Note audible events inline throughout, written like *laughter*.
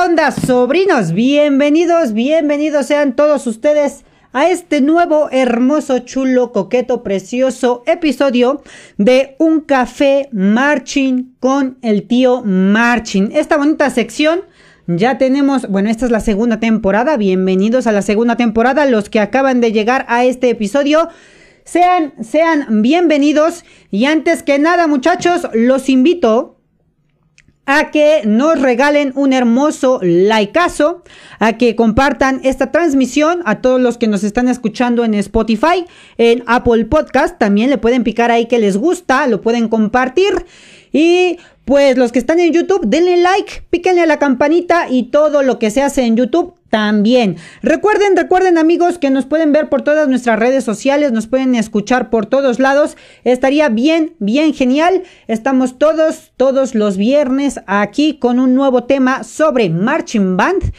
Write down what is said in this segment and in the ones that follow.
¿Qué onda, sobrinos? Bienvenidos, bienvenidos sean todos ustedes a este nuevo, hermoso, chulo, coqueto, precioso episodio de Un Café Marching con el tío Marching. Esta bonita sección ya tenemos, bueno, esta es la segunda temporada. Bienvenidos a la segunda temporada. Los que acaban de llegar a este episodio, sean, sean bienvenidos. Y antes que nada, muchachos, los invito a que nos regalen un hermoso likeazo, a que compartan esta transmisión a todos los que nos están escuchando en Spotify, en Apple Podcast, también le pueden picar ahí que les gusta, lo pueden compartir. Y pues los que están en YouTube, denle like, píquenle a la campanita y todo lo que se hace en YouTube también. Recuerden, recuerden amigos que nos pueden ver por todas nuestras redes sociales, nos pueden escuchar por todos lados. Estaría bien, bien genial. Estamos todos, todos los viernes aquí con un nuevo tema sobre Marching Band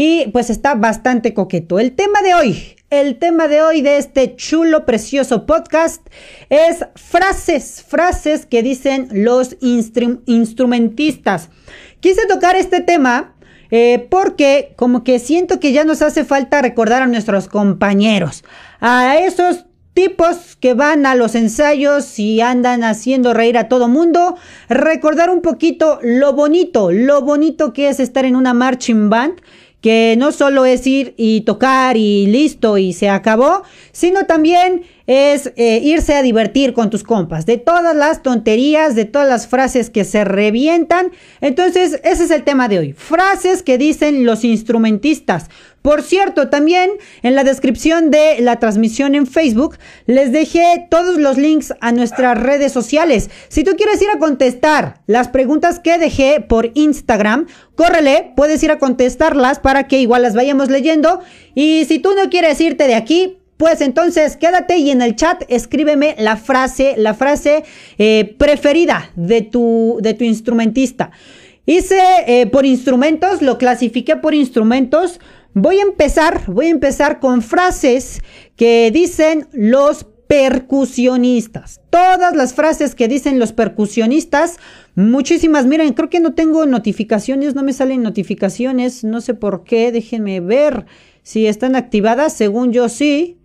y pues está bastante coqueto. El tema de hoy, el tema de hoy de este chulo, precioso podcast es frases, frases que dicen los instrumentistas. Quise tocar este tema eh, porque como que siento que ya nos hace falta recordar a nuestros compañeros, a esos tipos que van a los ensayos y andan haciendo reír a todo mundo, recordar un poquito lo bonito, lo bonito que es estar en una marching band que no solo es ir y tocar y listo y se acabó, sino también es eh, irse a divertir con tus compas, de todas las tonterías, de todas las frases que se revientan. Entonces, ese es el tema de hoy, frases que dicen los instrumentistas. Por cierto, también en la descripción de la transmisión en Facebook les dejé todos los links a nuestras redes sociales. Si tú quieres ir a contestar las preguntas que dejé por Instagram, córrele, puedes ir a contestarlas para que igual las vayamos leyendo. Y si tú no quieres irte de aquí, pues entonces quédate y en el chat escríbeme la frase, la frase eh, preferida de tu, de tu instrumentista. Hice eh, por instrumentos, lo clasifiqué por instrumentos. Voy a empezar, voy a empezar con frases que dicen los percusionistas. Todas las frases que dicen los percusionistas, muchísimas. Miren, creo que no tengo notificaciones, no me salen notificaciones, no sé por qué, déjenme ver si están activadas, según yo sí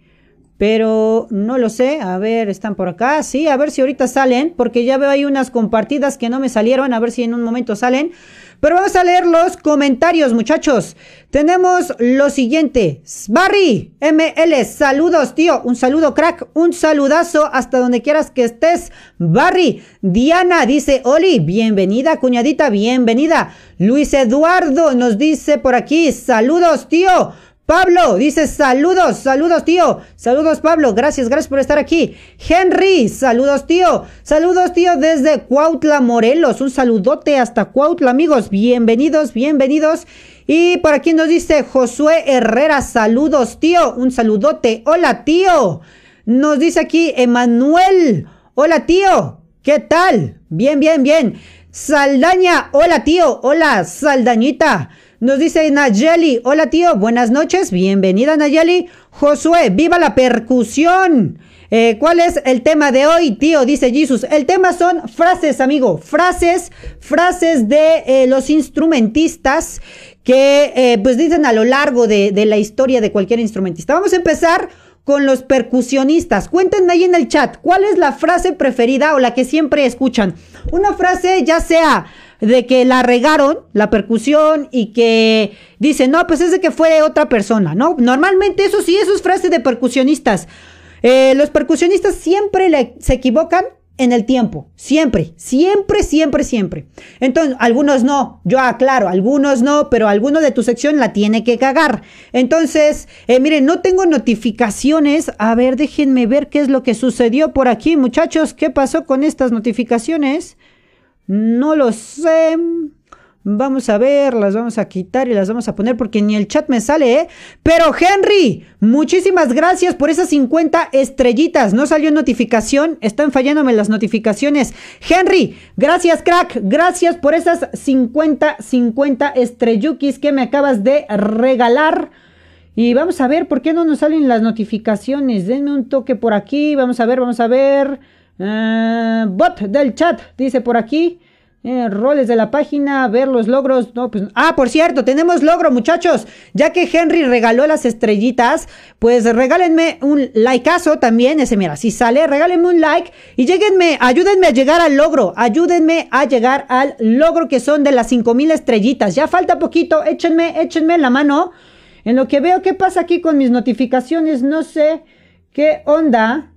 pero no lo sé. A ver, están por acá. Sí, a ver si ahorita salen, porque ya veo ahí unas compartidas que no me salieron. A ver si en un momento salen. Pero vamos a leer los comentarios, muchachos. Tenemos lo siguiente. Barry, ML, saludos, tío. Un saludo, crack. Un saludazo hasta donde quieras que estés. Barry, Diana dice, Oli, bienvenida, cuñadita, bienvenida. Luis Eduardo nos dice por aquí, saludos, tío. Pablo dice saludos, saludos tío, saludos Pablo, gracias, gracias por estar aquí. Henry, saludos tío, saludos tío desde Cuautla, Morelos, un saludote hasta Cuautla amigos, bienvenidos, bienvenidos. Y por aquí nos dice Josué Herrera, saludos tío, un saludote, hola tío. Nos dice aquí Emanuel, hola tío, ¿qué tal? Bien, bien, bien. Saldaña, hola tío, hola Saldañita. Nos dice Nayeli, hola tío, buenas noches, bienvenida Nayeli. Josué, viva la percusión. Eh, ¿Cuál es el tema de hoy, tío? Dice Jesus. El tema son frases, amigo. Frases, frases de eh, los instrumentistas que eh, pues dicen a lo largo de, de la historia de cualquier instrumentista. Vamos a empezar con los percusionistas. Cuéntenme ahí en el chat, ¿cuál es la frase preferida o la que siempre escuchan? Una frase ya sea de que la regaron, la percusión, y que dicen, no, pues es de que fue otra persona, ¿no? Normalmente eso sí, eso es frase de percusionistas. Eh, los percusionistas siempre se equivocan en el tiempo, siempre, siempre, siempre, siempre. Entonces, algunos no, yo aclaro, algunos no, pero alguno de tu sección la tiene que cagar. Entonces, eh, miren, no tengo notificaciones. A ver, déjenme ver qué es lo que sucedió por aquí, muchachos. ¿Qué pasó con estas notificaciones? No lo sé. Vamos a ver, las vamos a quitar y las vamos a poner porque ni el chat me sale, ¿eh? Pero Henry, muchísimas gracias por esas 50 estrellitas. No salió notificación, están fallándome las notificaciones. Henry, gracias crack, gracias por esas 50, 50 estrellukis que me acabas de regalar. Y vamos a ver por qué no nos salen las notificaciones. Denme un toque por aquí, vamos a ver, vamos a ver. Ah, bot del chat, dice por aquí. Eh, roles de la página, ver los logros. No, pues. Ah, por cierto, tenemos logro, muchachos. Ya que Henry regaló las estrellitas, pues regálenme un likeazo también. Ese, mira, si sale, regálenme un like y lleguenme, ayúdenme a llegar al logro. Ayúdenme a llegar al logro que son de las 5000 estrellitas. Ya falta poquito, échenme, échenme la mano. En lo que veo, ¿qué pasa aquí con mis notificaciones? No sé qué onda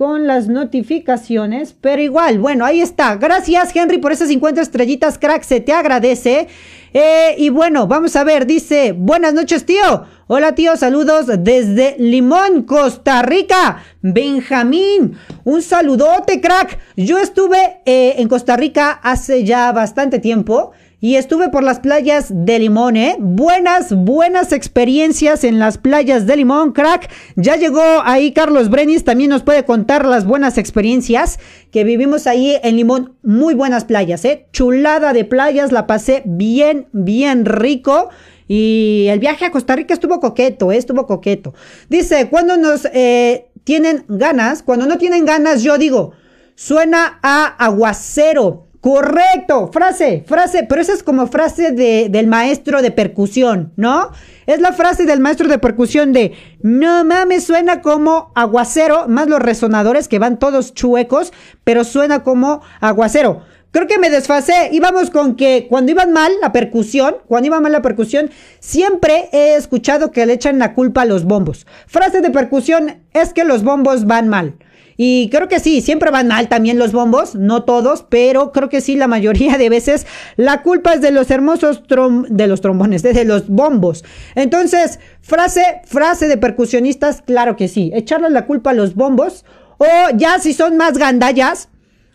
con las notificaciones, pero igual, bueno, ahí está. Gracias, Henry, por esas 50 estrellitas, crack, se te agradece. Eh, y bueno, vamos a ver, dice, buenas noches, tío. Hola, tío, saludos desde Limón, Costa Rica. Benjamín, un saludote, crack. Yo estuve eh, en Costa Rica hace ya bastante tiempo. Y estuve por las playas de Limón, ¿eh? Buenas, buenas experiencias en las playas de Limón, crack. Ya llegó ahí Carlos Brenis, también nos puede contar las buenas experiencias que vivimos ahí en Limón. Muy buenas playas, ¿eh? Chulada de playas, la pasé bien, bien rico. Y el viaje a Costa Rica estuvo coqueto, ¿eh? estuvo coqueto. Dice, cuando nos eh, tienen ganas, cuando no tienen ganas, yo digo, suena a aguacero. Correcto, frase, frase, pero esa es como frase de, del maestro de percusión, ¿no? Es la frase del maestro de percusión de, no mames, suena como aguacero, más los resonadores que van todos chuecos, pero suena como aguacero. Creo que me desfasé. Íbamos con que cuando iban mal la percusión, cuando iba mal la percusión, siempre he escuchado que le echan la culpa a los bombos. Frase de percusión es que los bombos van mal. Y creo que sí, siempre van mal también los bombos, no todos, pero creo que sí, la mayoría de veces la culpa es de los hermosos de los trombones, de los bombos. Entonces, frase, frase de percusionistas, claro que sí, echarle la culpa a los bombos o ya si son más gandallas,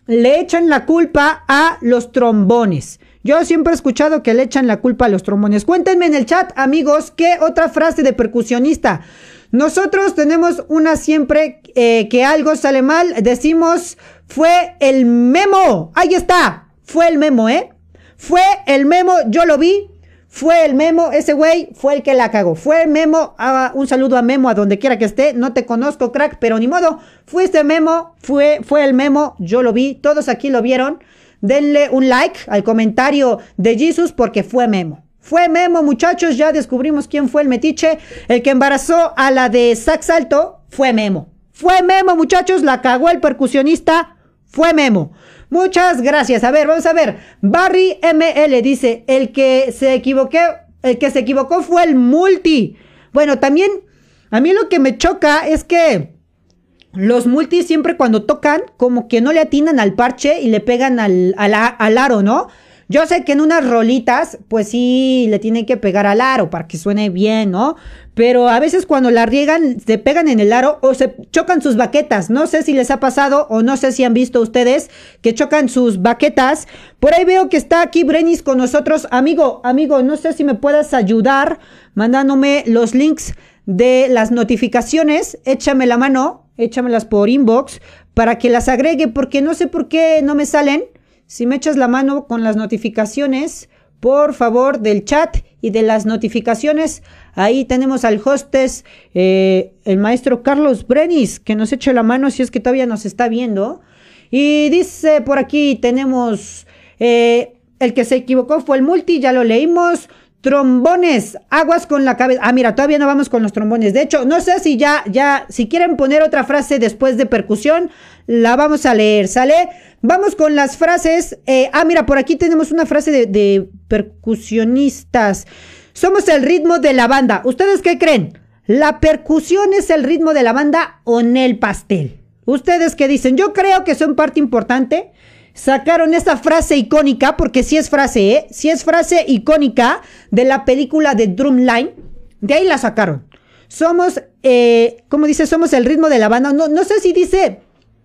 le echan la culpa a los trombones. Yo siempre he escuchado que le echan la culpa a los trombones. Cuéntenme en el chat, amigos, qué otra frase de percusionista. Nosotros tenemos una siempre eh, que algo sale mal, decimos fue el memo. Ahí está, fue el memo, ¿eh? Fue el memo, yo lo vi, fue el memo, ese güey fue el que la cagó. Fue el memo, ah, un saludo a Memo a donde quiera que esté. No te conozco, crack, pero ni modo. Fuiste memo, fue, fue el memo, yo lo vi, todos aquí lo vieron. Denle un like al comentario de Jesus porque fue memo. Fue Memo, muchachos, ya descubrimos quién fue el metiche. El que embarazó a la de Sax Alto fue Memo. Fue Memo, muchachos, la cagó el percusionista. Fue Memo. Muchas gracias. A ver, vamos a ver. Barry ML dice, el que se equivocó, el que se equivocó fue el multi. Bueno, también a mí lo que me choca es que los multi siempre cuando tocan, como que no le atinan al parche y le pegan al, al, al aro, ¿no? Yo sé que en unas rolitas, pues sí, le tienen que pegar al aro para que suene bien, ¿no? Pero a veces cuando la riegan, se pegan en el aro o se chocan sus baquetas. No sé si les ha pasado o no sé si han visto ustedes que chocan sus baquetas. Por ahí veo que está aquí Brenis con nosotros. Amigo, amigo, no sé si me puedas ayudar mandándome los links de las notificaciones. Échame la mano, échamelas por inbox para que las agregue porque no sé por qué no me salen. Si me echas la mano con las notificaciones, por favor, del chat y de las notificaciones. Ahí tenemos al hostes, eh, el maestro Carlos Brenis, que nos eche la mano si es que todavía nos está viendo. Y dice por aquí, tenemos, eh, el que se equivocó fue el multi, ya lo leímos. Trombones, aguas con la cabeza. Ah, mira, todavía no vamos con los trombones. De hecho, no sé si ya, ya, si quieren poner otra frase después de percusión, la vamos a leer, ¿sale? Vamos con las frases. Eh, ah, mira, por aquí tenemos una frase de, de percusionistas. Somos el ritmo de la banda. ¿Ustedes qué creen? ¿La percusión es el ritmo de la banda o en el pastel? ¿Ustedes qué dicen? Yo creo que son parte importante sacaron esta frase icónica, porque si es frase, ¿eh? Si es frase icónica de la película de Drumline, de ahí la sacaron. Somos, eh, ¿cómo dice? Somos el ritmo de la banda. No, no sé si dice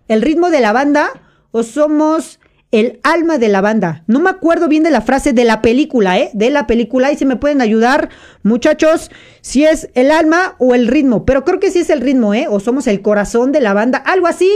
el ritmo de la banda o somos el alma de la banda. No me acuerdo bien de la frase de la película, ¿eh? De la película. Y si me pueden ayudar, muchachos, si es el alma o el ritmo. Pero creo que sí es el ritmo, ¿eh? O somos el corazón de la banda. Algo así.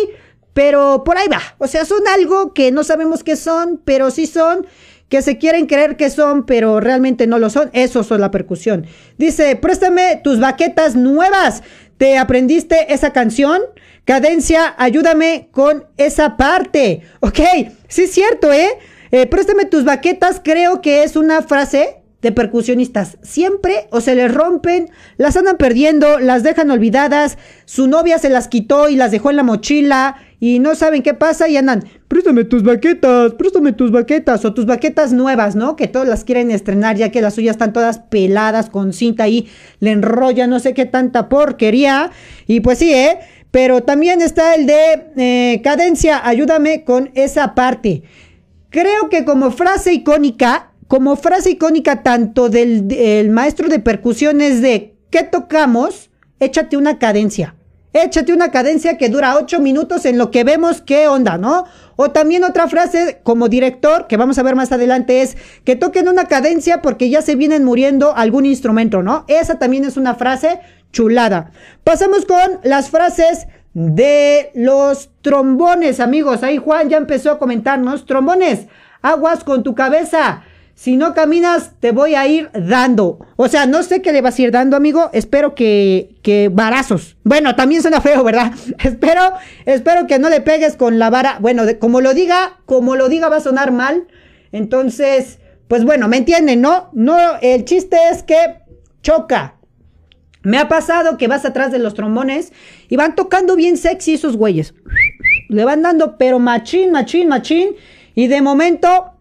Pero por ahí va. O sea, son algo que no sabemos qué son, pero sí son, que se quieren creer que son, pero realmente no lo son. Eso son la percusión. Dice, préstame tus baquetas nuevas. ¿Te aprendiste esa canción? Cadencia, ayúdame con esa parte. Ok, sí es cierto, ¿eh? Eh, préstame tus baquetas, creo que es una frase de percusionistas. Siempre o se les rompen, las andan perdiendo, las dejan olvidadas, su novia se las quitó y las dejó en la mochila y no saben qué pasa y andan, préstame tus baquetas, préstame tus baquetas o tus baquetas nuevas, ¿no? Que todos las quieren estrenar ya que las suyas están todas peladas con cinta ahí, le enrolla no sé qué tanta porquería. Y pues sí, ¿eh? Pero también está el de eh, cadencia, ayúdame con esa parte. Creo que como frase icónica como frase icónica tanto del maestro de percusiones de ¿qué tocamos? Échate una cadencia. Échate una cadencia que dura ocho minutos en lo que vemos qué onda, ¿no? O también otra frase como director, que vamos a ver más adelante, es que toquen una cadencia porque ya se vienen muriendo algún instrumento, ¿no? Esa también es una frase chulada. Pasamos con las frases de los trombones, amigos. Ahí Juan ya empezó a comentarnos. Trombones, aguas con tu cabeza. Si no caminas, te voy a ir dando. O sea, no sé qué le vas a ir dando, amigo. Espero que, que varazos. Bueno, también suena feo, ¿verdad? *laughs* espero, espero que no le pegues con la vara. Bueno, como lo diga, como lo diga va a sonar mal. Entonces, pues bueno, ¿me entienden, no? No, el chiste es que choca. Me ha pasado que vas atrás de los trombones y van tocando bien sexy esos güeyes. Le van dando, pero machín, machín, machín. Y de momento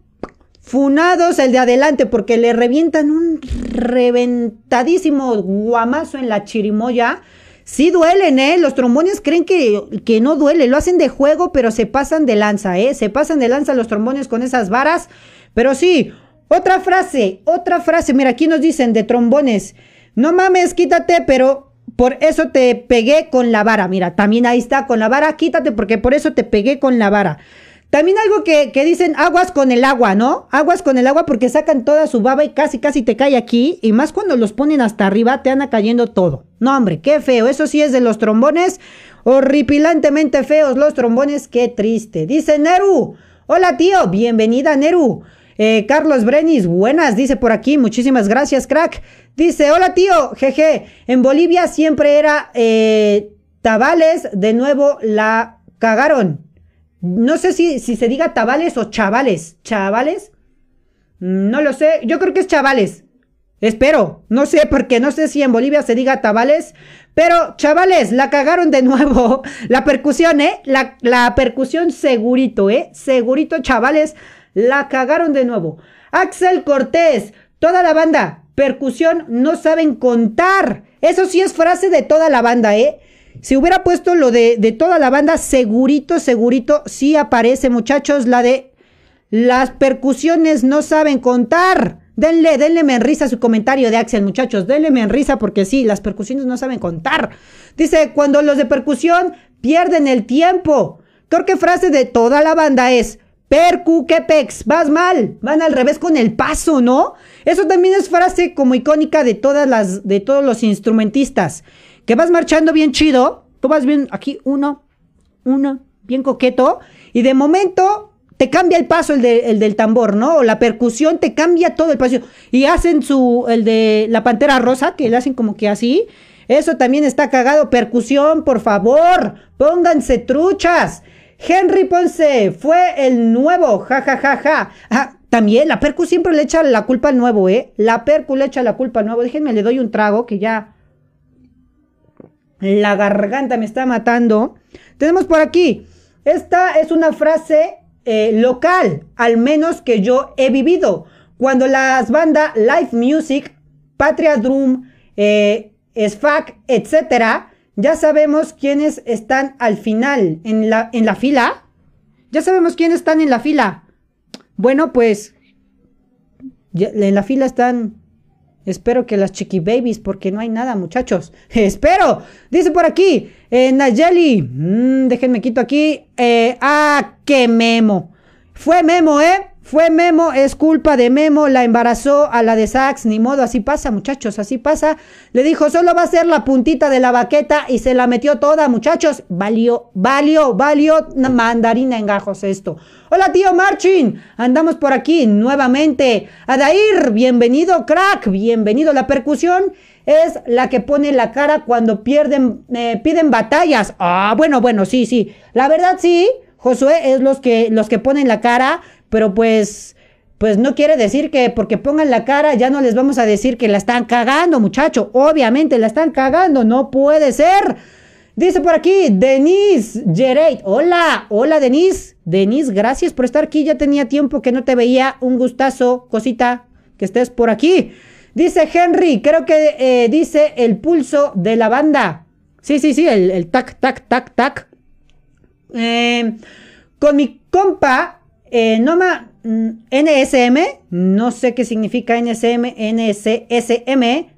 Funados el de adelante porque le revientan un reventadísimo guamazo en la chirimoya. Sí duelen, ¿eh? Los trombones creen que, que, no duele. Lo hacen de juego, pero se pasan de lanza, ¿eh? Se pasan de lanza los trombones con esas varas. Pero sí, otra frase, otra frase. Mira, aquí nos dicen de trombones. No mames, quítate, pero por eso te pegué con la vara. Mira, también ahí está, con la vara, quítate porque por eso te pegué con la vara. También algo que, dicen aguas con el agua, ¿no? Aguas con el agua porque sacan toda su baba y casi casi te cae aquí. Y más cuando los ponen hasta arriba te anda cayendo todo. No, hombre, qué feo. Eso sí es de los trombones. Horripilantemente feos los trombones. Qué triste. Dice Neru. Hola tío, bienvenida Neru. Eh, Carlos Brenis, buenas, dice por aquí, muchísimas gracias, crack. Dice, hola tío, jeje, en Bolivia siempre era eh, Tabales, de nuevo la cagaron. No sé si, si se diga tabales o chavales. ¿Chavales? No lo sé. Yo creo que es chavales. Espero. No sé, porque no sé si en Bolivia se diga tabales. Pero, chavales, la cagaron de nuevo. *laughs* La percusión, ¿eh? La, la percusión segurito, ¿eh? Segurito, chavales. La cagaron de nuevo. Axel Cortés. Toda la banda. Percusión no saben contar. Eso sí es frase de toda la banda, ¿eh? Si hubiera puesto lo de, de toda la banda, segurito, segurito, sí aparece, muchachos, la de las percusiones no saben contar. Denle, denle en risa su comentario de Axel, muchachos. Denle en risa porque sí, las percusiones no saben contar. Dice, cuando los de percusión pierden el tiempo. Creo que frase de toda la banda es, percu, que pex, vas mal, van al revés con el paso, ¿no? Eso también es frase como icónica de todas las, de todos los instrumentistas que vas marchando bien chido, tú vas bien aquí, uno, uno, bien coqueto, y de momento te cambia el paso el, del tambor, ¿no? O la percusión te cambia todo el paso. Y hacen su, el de la pantera rosa, que le hacen como que así. Eso también está cagado. Percusión, por favor, pónganse truchas. Henry Ponce fue el nuevo, ja, ja, ja, ja. Ah, también la percu siempre le echa la culpa al nuevo, ¿eh? La percu le echa la culpa al nuevo. Déjenme, le doy un trago que ya la garganta me está matando. Tenemos por aquí. Esta es una frase eh, local, al menos que yo he vivido. Cuando las bandas Live Music, Patria Drum, eh, SFAC, etcétera, ya sabemos quiénes están al final en la, en la fila. Ya sabemos quiénes están en la fila. Bueno, pues en la fila están Espero que las chiqui babies, porque no hay nada, muchachos. *laughs* Espero. Dice por aquí, eh, Nayeli. Mm, déjenme quito aquí. Eh, ah, qué memo. Fue memo, ¿eh? Fue Memo, es culpa de Memo, la embarazó a la de Sax, ni modo, así pasa, muchachos, así pasa. Le dijo, solo va a ser la puntita de la baqueta y se la metió toda, muchachos. Valió, valió, valió mandarina en gajos esto. Hola, tío Marchin, andamos por aquí nuevamente. Adair, bienvenido, crack, bienvenido. La percusión es la que pone la cara cuando pierden, eh, piden batallas. Ah, bueno, bueno, sí, sí. La verdad, sí. Josué es los que, los que ponen la cara pero pues, pues no quiere decir que porque pongan la cara ya no les vamos a decir que la están cagando, muchacho. Obviamente la están cagando, no puede ser. Dice por aquí, Denise Gereit. Hola, hola Denise. Denise, gracias por estar aquí. Ya tenía tiempo que no te veía. Un gustazo, cosita, que estés por aquí. Dice Henry, creo que eh, dice el pulso de la banda. Sí, sí, sí, el, tac, tac, tac, tac. Eh, con mi compa, eh, Noma mm, NSM, no sé qué significa NSM, NSSM,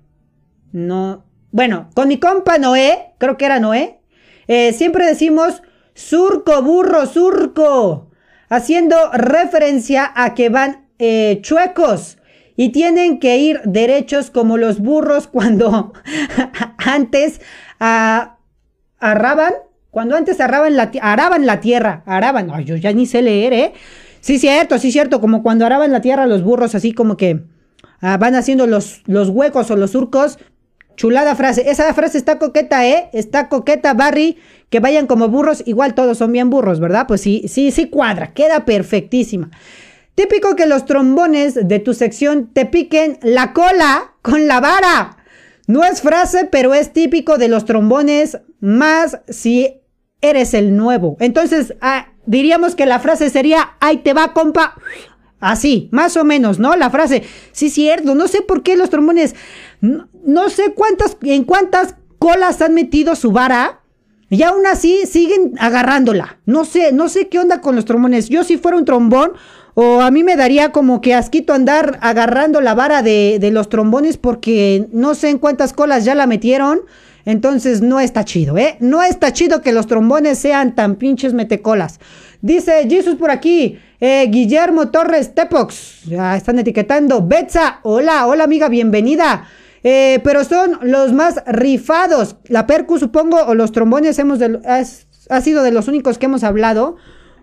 no, bueno, con mi compa Noé, creo que era Noé, eh, siempre decimos surco, burro, surco, haciendo referencia a que van eh, chuecos y tienen que ir derechos como los burros *laughs* cuando antes ah, arraban, cuando antes arraban la, araban la tierra, araban, ay, yo ya ni sé leer, ¿eh? Sí, cierto, sí, cierto, como cuando araban la tierra los burros, así como que ah, van haciendo los, los huecos o los surcos Chulada frase. Esa frase está coqueta, ¿eh? Está coqueta, Barry. Que vayan como burros. Igual todos son bien burros, ¿verdad? Pues sí, sí, sí cuadra. Queda perfectísima. Típico que los trombones de tu sección te piquen la cola con la vara. No es frase, pero es típico de los trombones, más si eres el nuevo. Entonces, ah, diríamos que la frase sería, ahí te va, compa. Así, más o menos, ¿no? La frase, sí, cierto, no sé por qué los trombones no, sé cuántas, en cuántas colas han metido su vara. Y aún así siguen agarrándola. No sé, no sé qué onda con los trombones. Yo si fuera un trombón, o a mí me daría como que asquito andar agarrando la vara de, de los trombones porque no sé en cuántas colas ya la metieron. Entonces no está chido, ¿eh? No está chido que los trombones sean tan pinches metecolas. Dice Jesus por aquí, eh, Guillermo Torres Tepox, ya están etiquetando. Betsa, hola, hola amiga, bienvenida. Eh, pero son los más rifados. La percu, supongo, o los trombones hemos ha sido de los únicos que hemos hablado.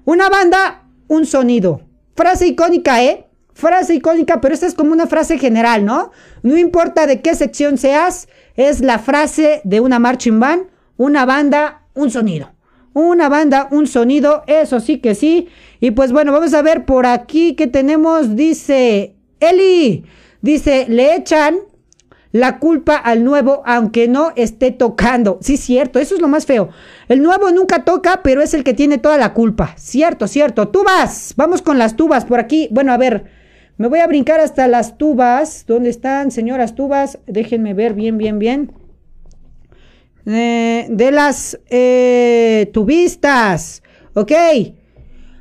Una banda, un sonido. Frase icónica, ¿eh? Frase icónica, pero esta es como una frase general, ¿no? No importa de qué sección seas, es la frase de una marching band, una banda, un sonido. Una banda, un sonido, eso sí que sí. Y pues bueno, vamos a ver por aquí que tenemos, dice Eli, dice, le echan la culpa al nuevo, aunque no esté tocando. Sí, cierto, eso es lo más feo. El nuevo nunca toca, pero es el que tiene toda la culpa. Cierto, cierto. Tubas, vamos con las tubas por aquí. Bueno, a ver, me voy a brincar hasta las tubas. ¿Dónde están, señoras tubas? Déjenme ver bien, bien, bien. Eh, de las eh, tubistas. Ok.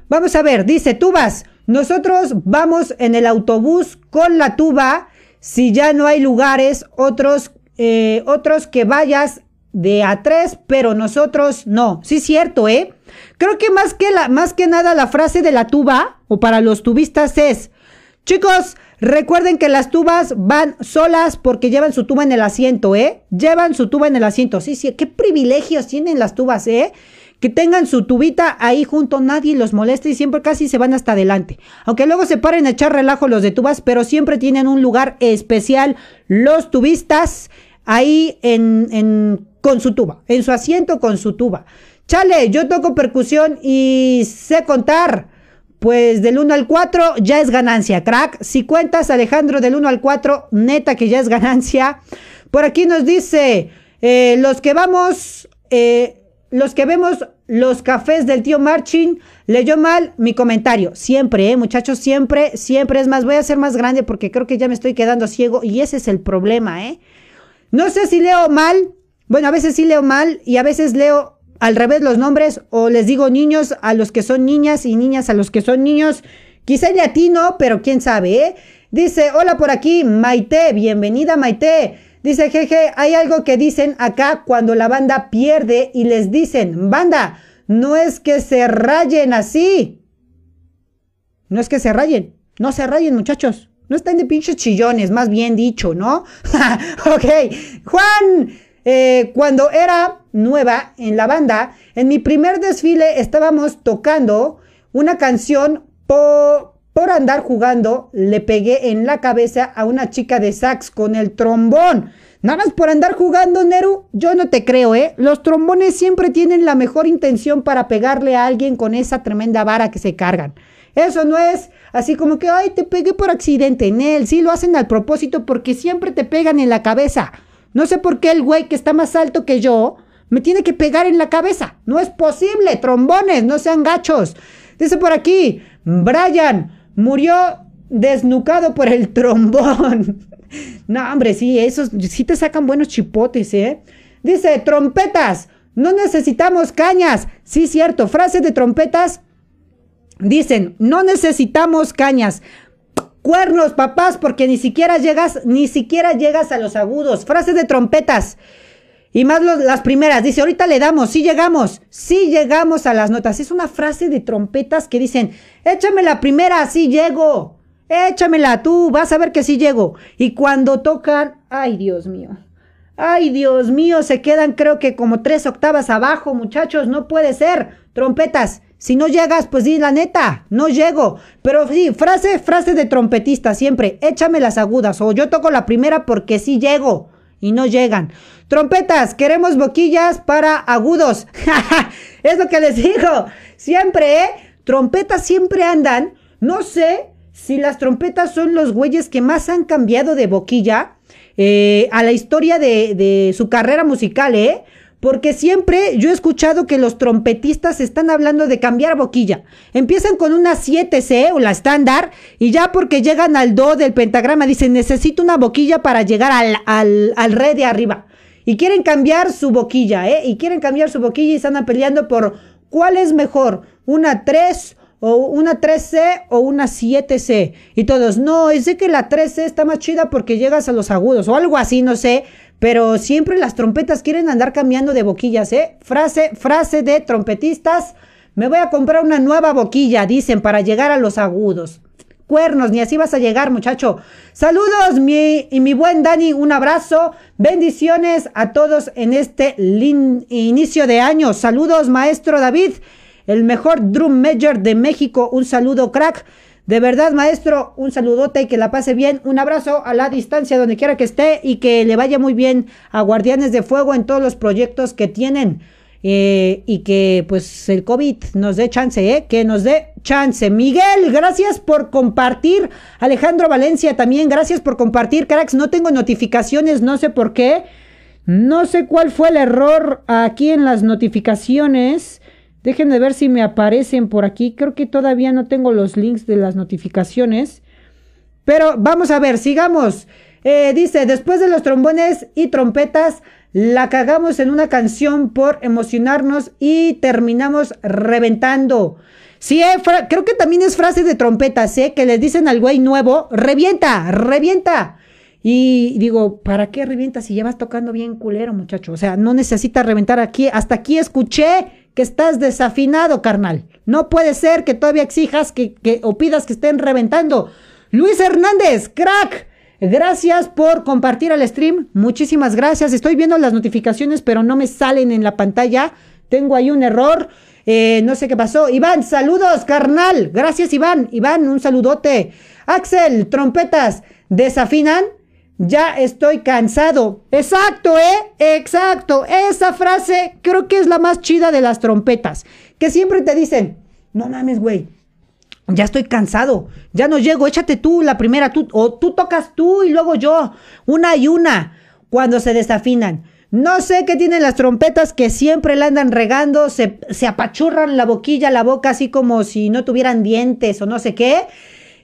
Vamos a ver, dice tubas. Nosotros vamos en el autobús con la tuba si ya no hay lugares, otros, eh, otros que vayas de a tres, pero nosotros no. Sí, cierto, ¿eh? Creo que más que, la, más que nada la frase de la tuba, o para los tubistas es, chicos, recuerden que las tubas van solas porque llevan su tuba en el asiento, ¿eh? Llevan su tuba en el asiento. Sí, sí, qué privilegios tienen las tubas, ¿eh? que tengan su tubita ahí junto, nadie los moleste y siempre casi se van hasta adelante. Aunque luego se paren a echar relajo los de tubas, pero siempre tienen un lugar especial los tubistas ahí en, en, con su tuba, en su asiento con su tuba. Chale, yo toco percusión y sé contar. Pues del 1 al 4 ya es ganancia, crack. Si cuentas, Alejandro, del 1 al 4, neta que ya es ganancia. Por aquí nos dice, eh, los que vamos, eh, los que vemos los cafés del tío Marchin, leyó mal mi comentario. Siempre, eh, muchachos, siempre, siempre. Es más, voy a ser más grande porque creo que ya me estoy quedando ciego y ese es el problema, ¿eh? No sé si leo mal. Bueno, a veces sí leo mal y a veces leo al revés los nombres o les digo niños a los que son niñas y niñas a los que son niños. Quizá latino, pero quién sabe, ¿eh? Dice, hola por aquí, Maite, bienvenida Maite. Dice, jeje, hay algo que dicen acá cuando la banda pierde y les dicen, banda, no es que se rayen así. No es que se rayen, no se rayen muchachos. No están de pinches chillones, más bien dicho, ¿no? *laughs* ok, Juan, eh, cuando era nueva en la banda, en mi primer desfile estábamos tocando una canción por por andar jugando, le pegué en la cabeza a una chica de sax con el trombón. Nada más por andar jugando, Neru, yo no te creo, ¿eh? Los trombones siempre tienen la mejor intención para pegarle a alguien con esa tremenda vara que se cargan. Eso no es así como que, ay, te pegué por accidente en él. Sí, lo hacen al propósito porque siempre te pegan en la cabeza. No sé por qué el güey que está más alto que yo me tiene que pegar en la cabeza. No es posible, trombones, no sean gachos. Dice por aquí, Brian murió desnucado por el *laughs* trombón. no, hombre, sí, esos sí te sacan buenos chipotes, ¿eh? Dice, trompetas, no necesitamos cañas. Sí, cierto, frase de trompetas. Dicen, no necesitamos cañas. Cuernos, papás, porque ni siquiera llegas, ni siquiera llegas a los agudos. Frase de trompetas. Y más las primeras, dice, ahorita le damos, sí llegamos, sí llegamos a las notas. Es una frase de trompetas que dicen, échame la primera, sí llego, échamela tú, vas a ver que sí llego. Y cuando tocan, ay Dios mío, ay Dios mío, se quedan creo que como tres octavas abajo, muchachos, no puede ser. Trompetas, si no llegas, pues di la neta, no llego. Pero sí, frase, frase de trompetista siempre, échame las agudas o yo toco la primera porque sí llego y no llegan. Trompetas, queremos boquillas para agudos. *laughs* es lo que les digo. Siempre, ¿eh? Trompetas siempre andan. No sé si las trompetas son los güeyes que más han cambiado de boquilla eh, a la historia de, de su carrera musical, ¿eh? Porque siempre yo he escuchado que los trompetistas están hablando de cambiar boquilla. Empiezan con una 7C o la estándar y ya porque llegan al do del pentagrama dicen necesito una boquilla para llegar al, al, al re de arriba. Y quieren cambiar su boquilla, ¿eh? Y quieren cambiar su boquilla y están peleando por cuál es mejor, una 3 o una 3C o una 7C. Y todos, no, es de que la 3C está más chida porque llegas a los agudos o algo así, no sé. Pero siempre las trompetas quieren andar cambiando de boquillas, ¿eh? Frase, frase de trompetistas. Me voy a comprar una nueva boquilla, dicen, para llegar a los agudos. Cuernos, ni así vas a llegar, muchacho. Saludos, mi, y mi buen Dani, un abrazo. Bendiciones a todos en este inicio de año. Saludos, maestro David, el mejor drum major de México. Un saludo, crack. De verdad, maestro, un saludote y que la pase bien. Un abrazo a la distancia donde quiera que esté y que le vaya muy bien a Guardianes de Fuego en todos los proyectos que tienen. Eh, y que pues el COVID nos dé chance, ¿eh? Que nos dé chance. Miguel, gracias por compartir. Alejandro Valencia también, gracias por compartir. Cracks, no tengo notificaciones, no sé por qué. No sé cuál fue el error aquí en las notificaciones. Déjenme ver si me aparecen por aquí. Creo que todavía no tengo los links de las notificaciones. Pero vamos a ver, sigamos. Eh, dice, después de los trombones y trompetas, la cagamos en una canción por emocionarnos y terminamos reventando. Sí, eh, creo que también es frase de trompetas, ¿eh? Que les dicen al güey nuevo, revienta, revienta. Y digo, ¿para qué revienta si ya vas tocando bien culero, muchacho? O sea, no necesitas reventar aquí. Hasta aquí escuché que estás desafinado, carnal. No puede ser que todavía exijas que, que o pidas que estén reventando. Luis Hernández, crack. Gracias por compartir el stream. Muchísimas gracias. Estoy viendo las notificaciones, pero no me salen en la pantalla. Tengo ahí un error. Eh, no sé qué pasó. Iván, saludos, carnal. Gracias, Iván. Iván, un saludote. Axel, trompetas, ¿desafinan? Ya estoy cansado. Exacto, ¿eh? Exacto. Esa frase creo que es la más chida de las trompetas. Que siempre te dicen, no mames, güey. Ya estoy cansado. Ya no llego. Échate tú la primera. Tú, o tú tocas tú y luego yo. Una y una. Cuando se desafinan. No sé qué tienen las trompetas que siempre la andan regando. Se, se apachurran la boquilla, la boca así como si no tuvieran dientes o no sé qué.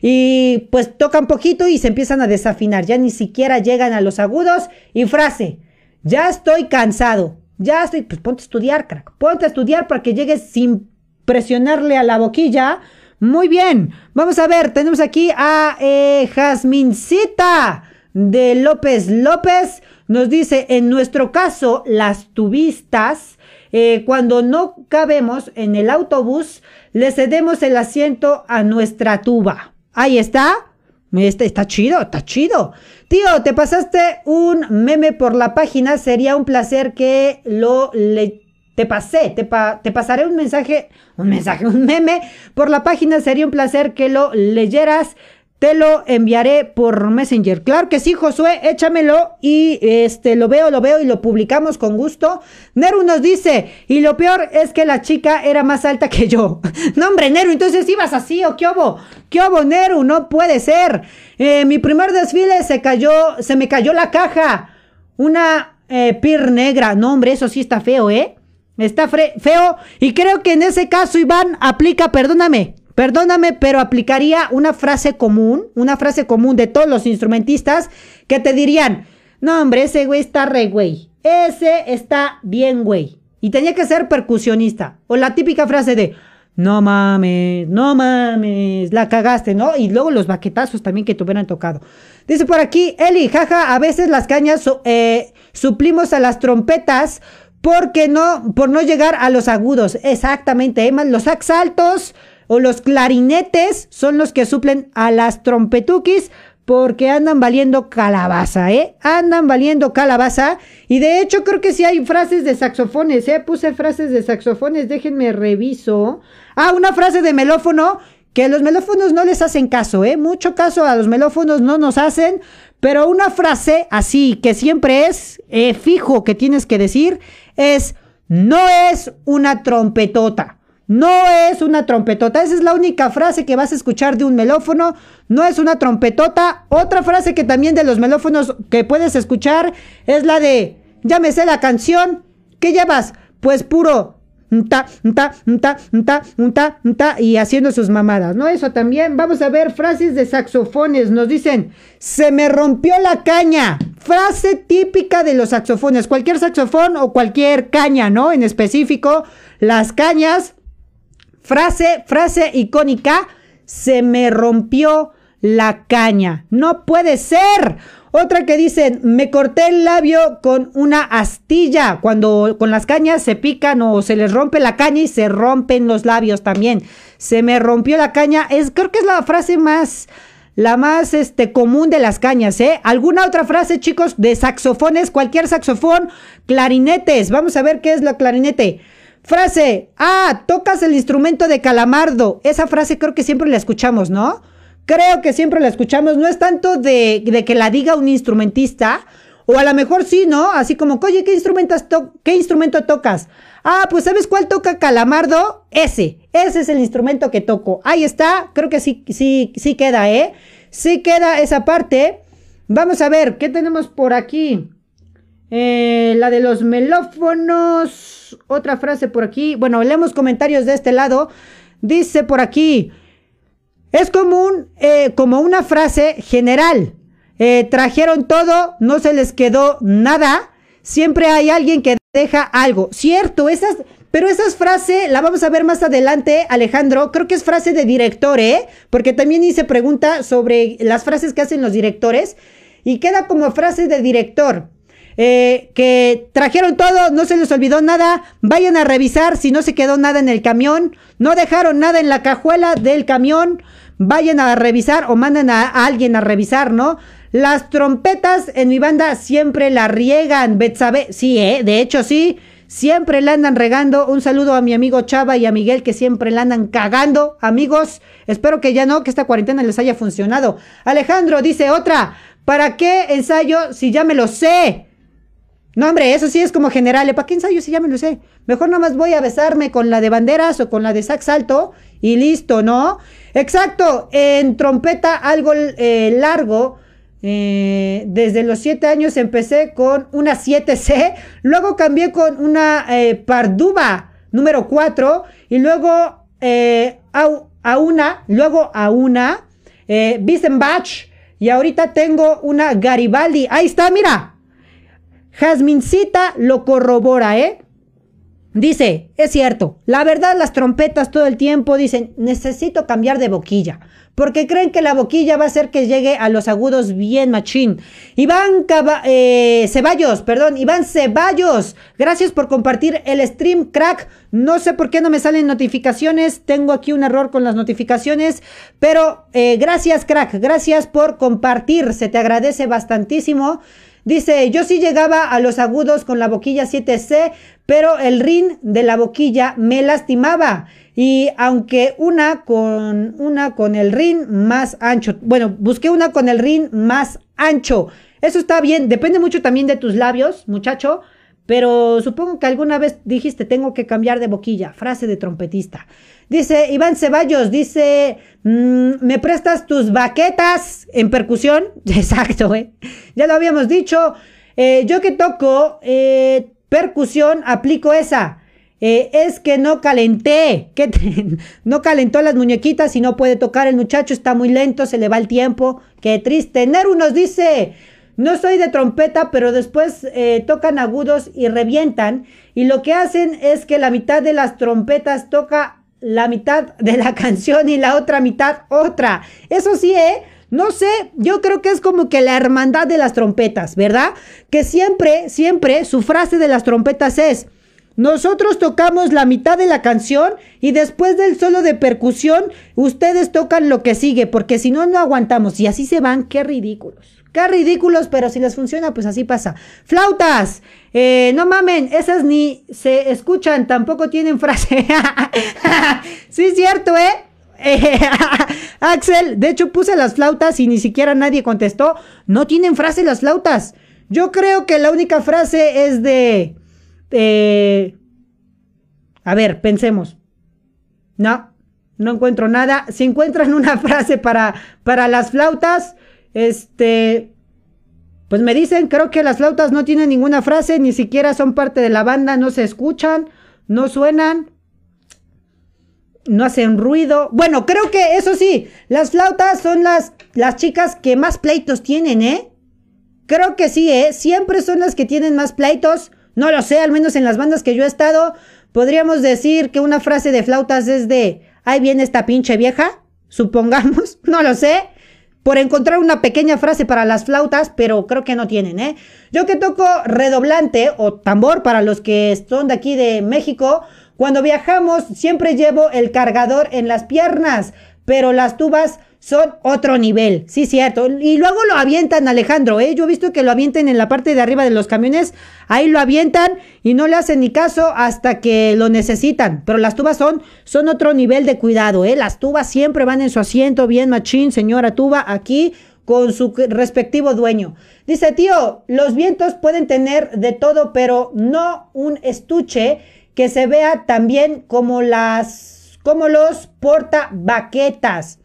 Y pues tocan poquito y se empiezan a desafinar. Ya ni siquiera llegan a los agudos. Y frase, ya estoy cansado. Ya estoy, pues ponte a estudiar, crack. Ponte a estudiar para que llegues sin presionarle a la boquilla. Muy bien. Vamos a ver, tenemos aquí a eh, Jasmincita de López López. Nos dice, en nuestro caso, las tubistas, eh, cuando no cabemos en el autobús, le cedemos el asiento a nuestra tuba. Ahí está. Este está chido, está chido. Tío, te pasaste un meme por la página. Sería un placer que lo le te pasé, te, te, pasaré un mensaje, un mensaje, *laughs* un meme por la página. Sería un placer que lo leyeras. Te lo enviaré por Messenger. Claro que sí, Josué, échamelo y este lo veo, lo veo y lo publicamos con gusto. Neru nos dice, y lo peor es que la chica era más alta que yo. *laughs* no, hombre, Neru, entonces ibas así o qué hubo? ¿Qué hubo, Neru? No puede ser. Eh, mi primer desfile se cayó, se me cayó la caja. Una eh, pir negra. No, hombre, eso sí está feo, ¿eh? Está feo. Y creo que en ese caso, Iván, aplica, perdóname, Perdóname, pero aplicaría una frase común, una frase común de todos los instrumentistas que te dirían, no hombre, ese güey está re güey, ese está bien güey. Y tenía que ser percusionista. O la típica frase de, no mames, no mames, la cagaste, ¿no? Y luego los baquetazos también que te hubieran tocado. Dice por aquí, Eli, jaja, a veces las cañas eh, suplimos a las trompetas porque no, por no llegar a los agudos. Exactamente, ¿eh? los sax altos o los clarinetes son los que suplen a las trompetuquis porque andan valiendo calabaza, ¿eh? Andan valiendo calabaza. Y de hecho creo que sí hay frases de saxofones, ¿eh? Puse frases de saxofones, déjenme reviso. Ah, una frase de melófono que los melófonos no les hacen caso, ¿eh? Mucho caso a los melófonos no nos hacen, pero una frase así que siempre es eh, fijo que tienes que decir es, no es una trompetota. No es una trompetota. Esa es la única frase que vas a escuchar de un melófono. No es una trompetota. Otra frase que también de los melófonos que puedes escuchar es la de, llámese la canción. ¿Qué llevas? Pues puro ta, ta, ta, ta, ta, ta, y haciendo sus mamadas, ¿no? Eso también. Vamos a ver frases de saxofones. Nos dicen, se me rompió la caña. Frase típica de los saxofones. Cualquier saxofón o cualquier caña, ¿no? En específico, las cañas Frase, frase icónica, se me rompió la caña. No puede ser. Otra que dicen, me corté el labio con una astilla. Cuando con las cañas se pican o se les rompe la caña y se rompen los labios también. Se me rompió la caña. Es, creo que es la frase más, la más este, común de las cañas, ¿eh? ¿Alguna otra frase, chicos, de saxofones? Cualquier saxofón, clarinetes. Vamos a ver qué es la clarinete. Frase, ah, tocas el instrumento de calamardo. Esa frase creo que siempre la escuchamos, ¿no? Creo que siempre la escuchamos. No es tanto de, que la diga un instrumentista, o a lo mejor sí, ¿no? Así como, oye, ¿qué, ¿qué instrumento tocas? Ah, pues ¿sabes cuál toca calamardo? Ese, ese es el instrumento que toco. Ahí está, creo que sí, sí, sí queda, ¿eh? Sí queda esa parte. Vamos a ver, ¿qué tenemos por aquí? Eh, la de los melófonos. Otra frase por aquí. Bueno, leemos comentarios de este lado. Dice por aquí. Es común, eh, como una frase general. Eh, trajeron todo, no se les quedó nada. Siempre hay alguien que deja algo. Cierto, esas, pero esa frase la vamos a ver más adelante, Alejandro. Creo que es frase de director, ¿eh? Porque también hice pregunta sobre las frases que hacen los directores. Y queda como frase de director. Eh, que trajeron todo, no se les olvidó nada, vayan a revisar si no se quedó nada en el camión, no dejaron nada en la cajuela del camión, vayan a revisar o mandan a, alguien a revisar, ¿no? Las trompetas en mi banda siempre la riegan, Betsabe, sí, ¿eh? de hecho sí. Siempre la andan regando. Un saludo a mi amigo Chava y a Miguel que siempre la andan cagando. Amigos, espero que ya no, que esta cuarentena les haya funcionado. Alejandro dice otra. ¿Para qué ensayo si ya me lo sé? No, hombre, eso sí es como general. ¿Para qué ensayo si ya me lo sé? Mejor nada más voy a besarme con la de banderas o con la de sax alto y listo, ¿no? Exacto, en trompeta algo eh, largo. Eh, desde los 7 años empecé con una 7C, luego cambié con una eh, Parduba número 4 y luego a, una, luego a una eh, y ahorita tengo una Garibaldi. Ahí está, mira, Jasmincita lo corrobora, ¿eh? Dice, es cierto, la verdad las trompetas todo el tiempo dicen, necesito cambiar de boquilla, porque creen que la boquilla va a hacer que llegue a los agudos bien machín. Iván eh, Ceballos, perdón, Iván Ceballos, gracias por compartir el stream, crack. No sé por qué no me salen notificaciones, tengo aquí un error con las notificaciones, pero eh, gracias, crack, gracias por compartir, se te agradece bastantísimo. Dice, yo sí llegaba a los agudos con la boquilla 7C, pero el rin de la boquilla me lastimaba. Y aunque una con una con el rin más ancho. Bueno, busqué una con el rin más ancho. Eso está bien, depende mucho también de tus labios, muchacho. Pero supongo que alguna vez dijiste tengo que cambiar de boquilla. Frase de trompetista. Dice Iván Ceballos, dice, mm, ¿me prestas tus baquetas en percusión? *laughs* Exacto, ¿eh? Ya lo habíamos dicho. Eh, yo que toco eh, percusión, aplico esa. Eh, es que no calenté, que *laughs* no calentó las muñequitas y no puede tocar el muchacho, está muy lento, se le va el tiempo. Qué triste. Neru nos dice, no soy de trompeta, pero después tocan agudos y revientan. Y lo que hacen es que la mitad de las trompetas toca la mitad de la *laughs* canción y la otra mitad otra. Eso sí, ¿eh? No sé, yo creo que es como que la hermandad de las trompetas, ¿verdad? Que siempre, siempre su frase de las trompetas es, nosotros tocamos la mitad de la canción y después del solo de percusión, ustedes tocan lo que sigue, porque si no, no aguantamos. Y así se van, qué ridículos. Qué ridículos, pero si les funciona, pues así pasa. Flautas, eh, no mamen, esas ni se escuchan, tampoco tienen frase. *laughs* sí, es cierto, ¿eh? *laughs* Axel, de hecho puse las flautas y ni siquiera nadie contestó. No tienen frase las flautas. Yo creo que la única frase es de... Eh, a ver, pensemos. No, no encuentro nada. Si encuentran una *laughs* frase para, para las flautas, este, pues me dicen, creo que las flautas no tienen ninguna frase, ni siquiera son parte de la banda, no se escuchan, no suenan, no hacen ruido. Bueno, creo que eso sí, las flautas son las, las chicas que más pleitos tienen, ¿eh? Creo que sí, ¿eh? Siempre son las que tienen más pleitos. No lo sé, al menos en las bandas que yo he estado, podríamos decir que una frase de flautas es de, ahí viene esta pinche vieja, supongamos, *laughs* no lo sé por encontrar una pequeña frase para las flautas, pero creo que no tienen, ¿eh? Yo que toco redoblante o tambor para los que son de aquí de México, cuando viajamos siempre llevo el cargador en las piernas, pero las tubas son otro nivel, sí, cierto. Y luego lo avientan, Alejandro, ¿eh? Yo he visto que lo avienten en la parte de arriba de los camiones, ahí lo avientan y no le hacen ni caso hasta que lo necesitan. Pero las tubas son, son otro nivel de cuidado, ¿eh? Las tubas siempre van en su asiento, bien machín, señora tuba, aquí con su respectivo dueño. Dice, tío, los vientos pueden tener de todo, pero no un estuche que se vea también como las, como los portabaquetas.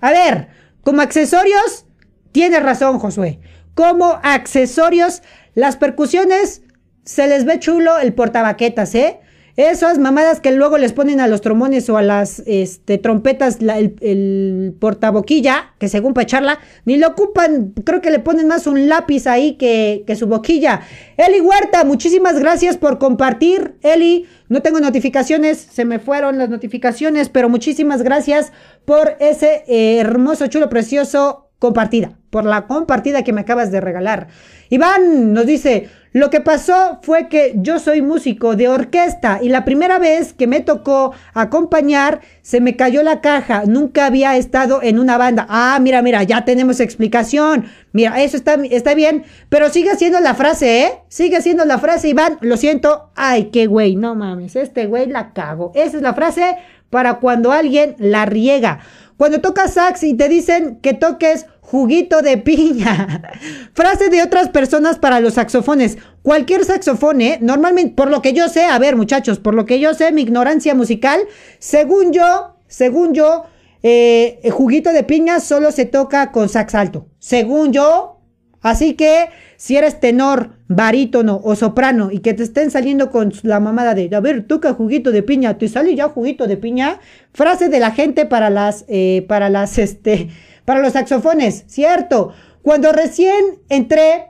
A ver, como accesorios, tienes razón, Josué. Como accesorios, las percusiones se les ve chulo el portabaquetas, ¿eh? Esas mamadas que luego les ponen a los trombones o a las este, trompetas el, portaboquilla, que según para echarla, ni lo ocupan. Creo que le ponen más un lápiz ahí que, que su boquilla. Eli Huerta, muchísimas gracias por compartir. Eli, no tengo notificaciones, se me fueron las notificaciones, pero muchísimas gracias por ese eh, hermoso, chulo, precioso compartida, por la compartida que me acabas de regalar. Iván nos dice, lo que pasó fue que yo soy músico de orquesta y la primera vez que me tocó acompañar se me cayó la caja. Nunca había estado en una banda. Ah, mira, mira, ya tenemos explicación. Mira, eso está, está bien, pero sigue siendo la frase, ¿eh? Sigue siendo la frase, Iván. Lo siento. Ay, qué güey, no mames, este güey la cago. Esa es la frase para cuando alguien la riega. Cuando tocas sax y te dicen que toques juguito de piña. *laughs* Frase de otras personas para los saxofones. Cualquier saxofón, ¿eh? normalmente, por lo que yo sé, a ver muchachos, por lo que yo sé, mi ignorancia musical, según yo, según yo, eh, juguito de piña solo se toca con sax alto. Según yo, así que si eres tenor, barítono o soprano y que te estén saliendo con la mamada de, a ver, toca juguito de piña, te sale ya juguito de piña. Frase de la gente para las, eh, para las, *laughs* este, para los saxofones, cierto. Cuando recién entré,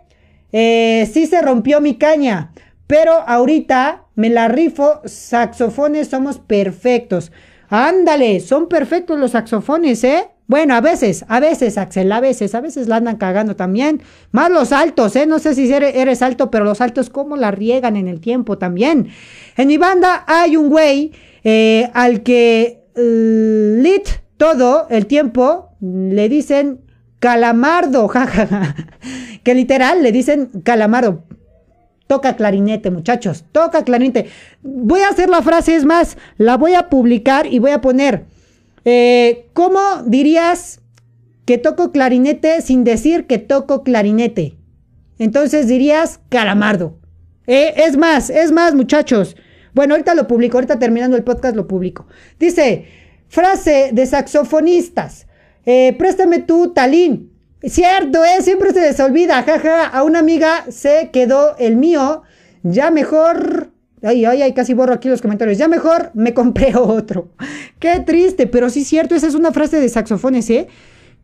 eh, sí se rompió mi caña, pero ahorita me la rifo. Saxofones somos perfectos. Ándale, son perfectos los saxofones, ¿eh? Bueno, a veces, a veces, Axel, a veces, a veces la andan cagando también. Más los altos, ¿eh? No sé si eres, alto, pero los altos, ¿cómo la riegan en el tiempo también? En mi banda hay un güey eh, al que lit todo el tiempo le dicen calamardo, *laughs* jajaja. que literal le dicen calamardo. toca clarinete, muchachos, toca clarinete. Voy a hacer la frase, es más, la voy a publicar y voy a poner, eh, ¿cómo dirías que toco clarinete sin decir que toco clarinete? Entonces dirías calamardo. Eh, es más, es más, muchachos. Bueno, ahorita lo publico, ahorita terminando el podcast lo publico. Dice, frase de saxofonistas. Eh, préstame tu talín. Cierto, ¿eh? Siempre se les olvida, jaja. A una amiga se quedó el mío. Ya mejor. Ay, ay, ay, casi borro aquí los comentarios. Ya mejor me compré *laughs* otro. Qué triste, pero sí cierto, esa es una frase de saxofones, ¿eh?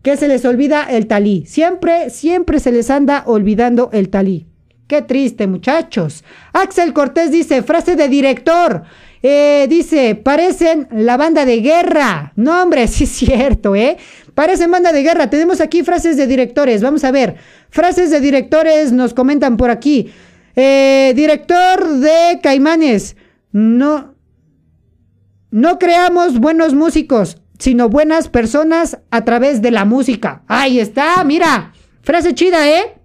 Que se les olvida el talí. Siempre, siempre se les anda olvidando el talí. Qué triste, muchachos. Axel Cortés dice, frase de director. Eh, dice, parecen la banda de guerra. No, hombre, *laughs* sí es cierto, ¿eh? Parecen banda de guerra. Tenemos aquí frases de directores. Vamos a ver. Frases de directores nos comentan por aquí. Eh, director de Caimanes. No. No creamos buenos músicos, sino buenas personas a través de la música. Ahí está, mira. Frase chida, ¿eh?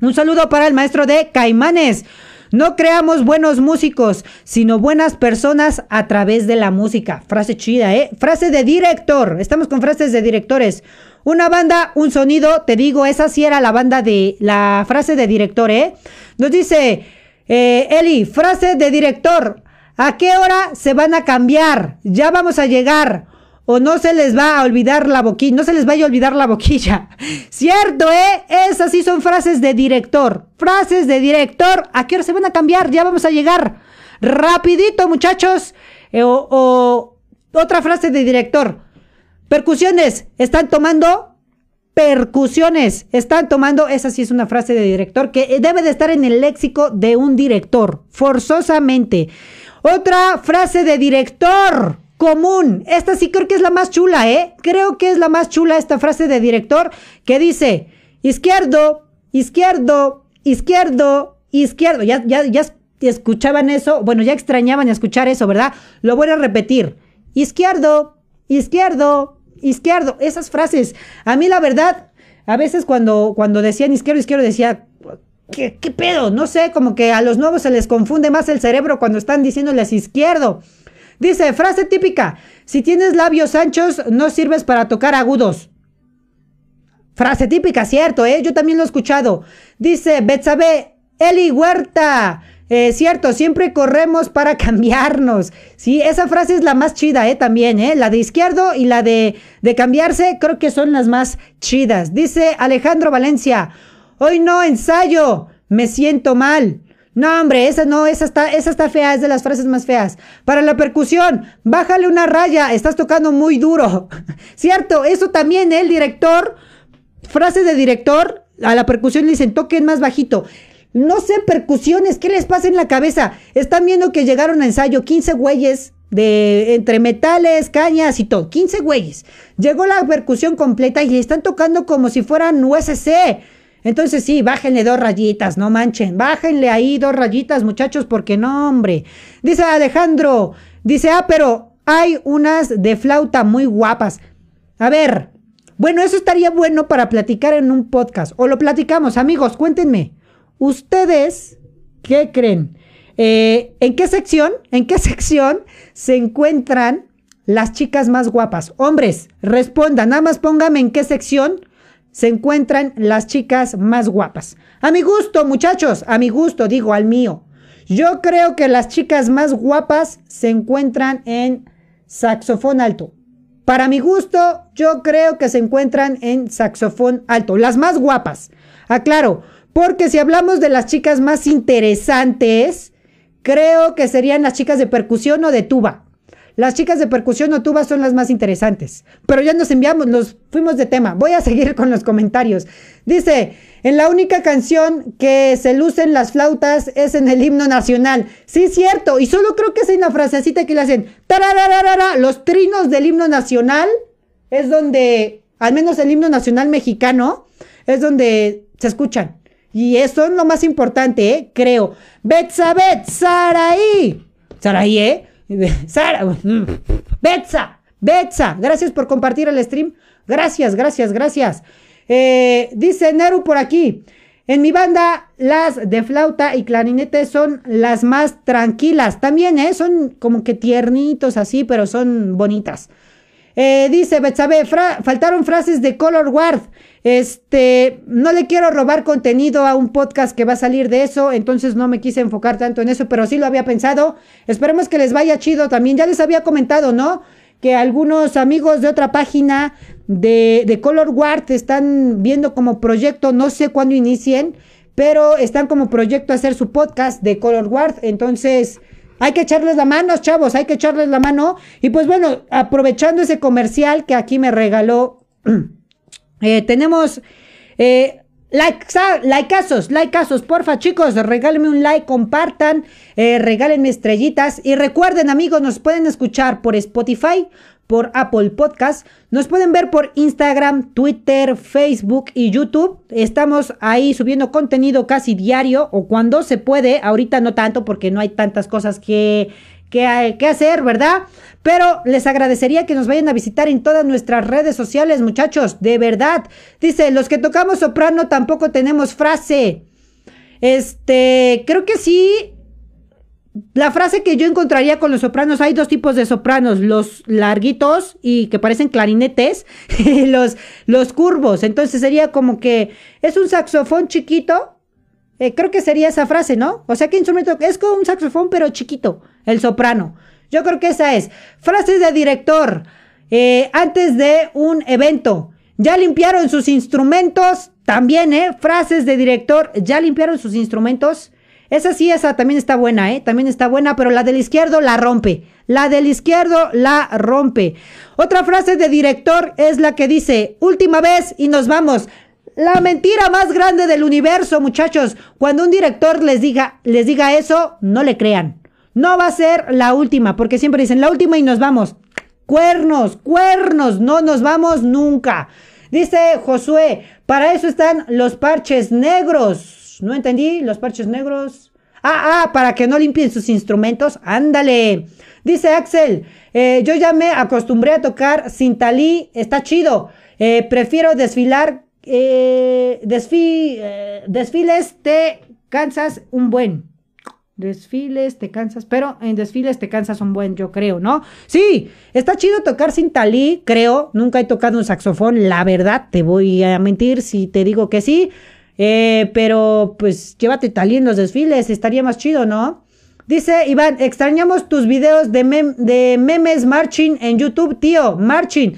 Un saludo para el maestro de Caimanes. No creamos buenos músicos, sino buenas personas a través de la música. Frase chida, ¿eh? Frase de director. Estamos con frases de directores. Una banda, un sonido. Te digo, esa sí era la banda de la frase de director, ¿eh? Nos dice eh, Eli, frase de director. ¿A qué hora se van a cambiar? Ya vamos a llegar o no se les va a olvidar la boquilla, no se les vaya a olvidar la boquilla. *laughs* Cierto, ¿eh? Esas sí son frases de director. Frases de director. ¿A qué hora se van a cambiar? Ya vamos a llegar. Rapidito, muchachos. Eh, o, otra frase de director. Percusiones. Están tomando percusiones. Están tomando, esa sí es una frase de director que debe de estar en el léxico de un director, forzosamente. Otra frase de director común. Esta sí creo que es la más chula, ¿eh? Creo que es la más chula esta frase de director que dice, izquierdo, izquierdo, izquierdo, izquierdo. Ya, ya, ya escuchaban eso, bueno, ya extrañaban escuchar eso, ¿verdad? Lo voy a repetir. Izquierdo, izquierdo, izquierdo. Esas frases, a mí la verdad, a veces cuando, cuando decían izquierdo, izquierdo, decía, ¿qué, ¿qué pedo? No sé, como que a los nuevos se les confunde más el cerebro cuando están diciéndoles izquierdo. Dice, frase típica, si tienes labios anchos, no sirves para tocar agudos. Frase típica, cierto, ¿eh? Yo también lo he escuchado. Dice, Betsabe, Eli Huerta. Eh, cierto, siempre corremos para *laughs* cambiarnos. Sí, esa frase es la más chida, ¿eh? También, ¿eh? La de izquierdo y la de, de cambiarse, creo que son las más chidas. Dice Alejandro Valencia, hoy no ensayo, me siento mal. No, hombre, esa no, esa está, esa está fea, es de las frases más feas. Para la percusión, bájale una raya, estás tocando muy duro. *laughs* Cierto, eso también, ¿eh? el director, frase de director, a la percusión le dicen, toquen más bajito. No sé, percusiones, ¿qué les pasa en la cabeza? Están viendo que llegaron a ensayo 15 güeyes de entre metales, cañas y todo, 15 güeyes. Llegó la percusión completa y están tocando como si fueran USC. Entonces sí, bájenle dos rayitas, no manchen. Bájenle ahí dos rayitas, muchachos, porque no, hombre. Dice Alejandro, dice, ah, pero hay unas de flauta muy guapas. A ver, bueno, eso estaría bueno para platicar en un podcast. O lo platicamos, amigos, cuéntenme. ¿Ustedes qué creen? Eh, ¿En qué sección? ¿En qué *laughs* sección se encuentran las chicas más guapas? Hombres, respondan, nada más póngame en qué sección se encuentran las chicas más guapas. A mi gusto, muchachos, a mi gusto, digo, al mío. Yo creo que las chicas más guapas se encuentran en saxofón alto. Para mi gusto, yo creo que se encuentran en saxofón alto. Las más guapas. Aclaro, porque si hablamos de las chicas más interesantes, creo que serían las chicas de percusión o de tuba. Las chicas de percusión o tuba son las más interesantes. Pero ya nos enviamos, nos fuimos de tema. Voy a *laughs* seguir con los comentarios. Dice, en la única canción que se lucen las flautas es en el himno nacional. Sí, cierto. Y solo creo que es en la frasecita que le hacen. Los trinos del himno nacional es donde, al menos el himno nacional mexicano, es donde se escuchan. Y eso es lo más importante, ¿eh? creo. Betzabet, Saraí. Saraí, ¿eh? *laughs* Sara, Betsa, Betsa, gracias por compartir el stream. Gracias, gracias, gracias. Eh, dice Neru por aquí. En mi banda, las de flauta y clarinete son las más tranquilas. También, ¿eh? Son como que tiernitos así, pero son bonitas. Eh, dice Betsabe, faltaron frases de Color Guard. Este, no le quiero robar contenido a un podcast que va a salir de eso, entonces no me quise enfocar tanto en eso, pero sí lo había pensado. Esperemos que les vaya chido también. Ya les había comentado, ¿no? Que algunos amigos de otra página de, de Color Guard están viendo como proyecto, no sé cuándo inicien, pero están como proyecto hacer su podcast de Color Guard. Entonces, hay que echarles la mano, chavos, hay que echarles la mano. Y pues bueno, aprovechando ese comercial que aquí me regaló, *clears throat* eh, tenemos... Eh, Like, likeazos, likeazos, porfa chicos, regálenme un like, compartan, eh, regálenme estrellitas y recuerden amigos, nos pueden escuchar por Spotify, por Apple Podcast. Nos pueden ver por Instagram, Twitter, Facebook y YouTube. Estamos ahí subiendo contenido casi diario o cuando se puede. Ahorita no tanto porque no hay tantas cosas que, que, que hacer, ¿verdad? Pero les agradecería que nos vayan a visitar en todas nuestras redes sociales, muchachos. De verdad. Dice, los que tocamos soprano tampoco tenemos frase. Este, creo que sí. La frase que yo encontraría con los sopranos, hay dos tipos de sopranos, los larguitos y que parecen clarinetes, *laughs* y los, los curvos. Entonces sería como que es un saxofón chiquito. Eh, creo que sería esa frase, ¿no? O sea, ¿qué instrumento? Es como un saxofón, pero chiquito, el soprano. Yo creo que esa es. Frases de director eh, antes de un evento. Ya limpiaron sus instrumentos. También, ¿eh? Frases de director. Ya limpiaron sus instrumentos. Esa sí, esa también está buena, ¿eh? También está buena, pero la del izquierdo la rompe. La del izquierdo la rompe. Otra frase de director es la que dice, última vez y nos vamos. La mentira más grande del universo, muchachos. Cuando un director les diga, les diga eso, no le crean. No va a ser la última, porque siempre dicen la última y nos vamos. Cuernos, cuernos, no nos vamos nunca. Dice Josué, para eso están los parches negros. No entendí, los parches negros. Ah, ah, para que no limpien sus instrumentos. Ándale. Dice Axel, eh, yo ya me acostumbré a tocar sin talí, está chido. Eh, prefiero desfilar, eh, desfiles, te cansas un buen. Desfiles, te cansas, pero en desfiles te cansas un buen, yo creo, ¿no? Sí, está chido tocar sin talí, creo. Nunca he tocado un saxofón, la verdad, te voy a mentir si te digo que sí. Eh, pero pues llévate talí en los desfiles, estaría más chido, ¿no? Dice Iván, extrañamos tus videos de, memes marching en YouTube, tío, marching.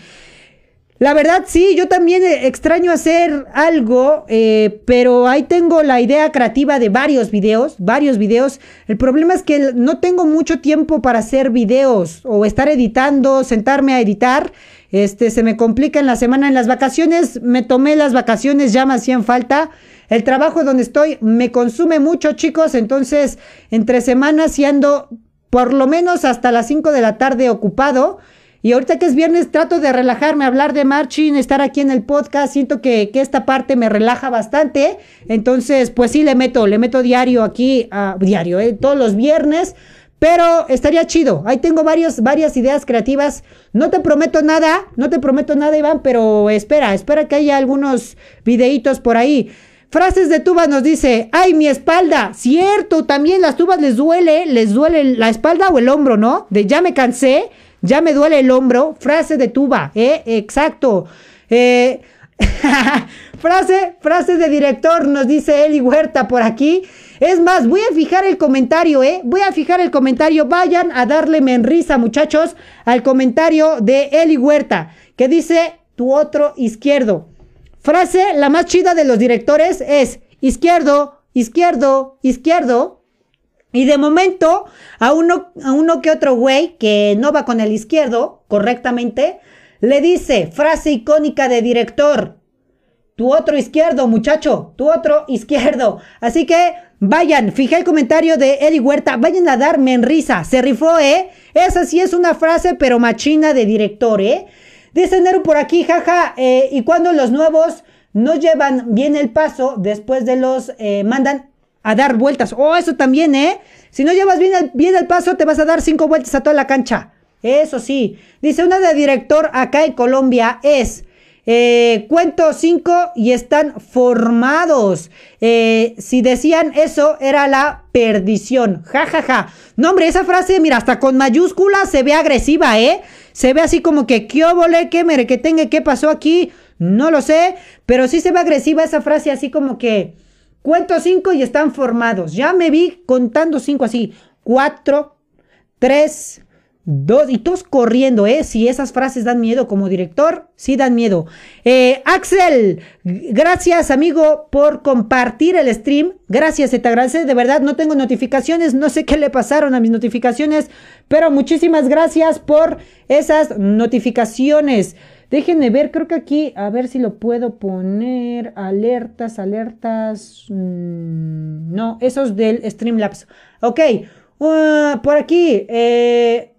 La verdad, sí, yo también eh, extraño hacer algo, eh, pero ahí tengo la idea creativa de varios videos, varios videos. El problema es que no tengo mucho tiempo para hacer videos o estar editando, sentarme a editar. Este, se me complica en la semana. En las vacaciones, me tomé las vacaciones, ya me hacían falta. El trabajo donde estoy me consume mucho, chicos. Entonces, entre semanas y ando por lo menos hasta las 5 de la tarde ocupado. Y ahorita que es viernes trato de relajarme, hablar de marching, estar aquí en el podcast, siento que, esta parte me relaja bastante. Entonces, pues sí, le meto, le meto diario aquí, a diario, eh, todos los viernes. Pero estaría chido. Ahí tengo varias ideas creativas. No te prometo nada, no te prometo nada, Iván, pero espera, espera que haya algunos videitos por ahí. Frases de tuba nos dice, ay, mi espalda. Cierto, también las tubas les duele, les duele la espalda o el hombro, ¿no? De ya me cansé ya me duele el hombro. Frase de tuba, ¿eh? Exacto. Eh, *laughs* frase, frase de director, nos dice Eli Huerta por aquí. Es más, voy a fijar el comentario, ¿eh? Voy a fijar el comentario. Vayan a darle menrisa, muchachos, al comentario de Eli Huerta, que dice tu otro izquierdo. Frase, la más chida de los directores es izquierdo, izquierdo, izquierdo. Y de momento, a uno, a uno que otro güey que no va con el izquierdo correctamente, le dice, frase icónica de director, tu otro izquierdo, muchacho, tu otro izquierdo. Así que vayan, fijé el comentario de Eddie Huerta, vayan a darme en risa, se rifó, ¿eh? Esa sí es una frase, pero machina de director, ¿eh? Dice Nero por aquí, jaja, eh, y cuando los nuevos no llevan bien el paso, después de los eh, mandan a dar vueltas. Oh, eso también, ¿eh? Si no llevas bien el, bien el paso, te vas a dar cinco vueltas a toda la cancha. Eso sí. Dice una de director acá en Colombia es, Eh, cuento 5 y están formados. Eh, si decían eso, era la perdición. Ja, ja, ja. No, hombre, esa frase, mira, hasta con mayúsculas se ve agresiva, ¿eh? Se ve así como que, ¿qué óvole, qué mere, que tenga, qué pasó aquí? No lo sé, pero sí se ve agresiva esa frase así como que, cuento 5 y están formados. Ya me vi contando 5 así. 4, 3, Dos, y todos corriendo, ¿eh? Si esas frases dan miedo como director, sí dan miedo. Eh, Axel, gracias amigo por compartir el stream. Gracias, se te agradece. De verdad, no tengo notificaciones, no sé qué le pasaron a mis notificaciones, pero muchísimas gracias por esas notificaciones. Déjenme ver, creo que aquí, a ver si lo puedo poner. Alertas, alertas. Mm, no, esos del Streamlabs. Ok, uh, por aquí. Eh.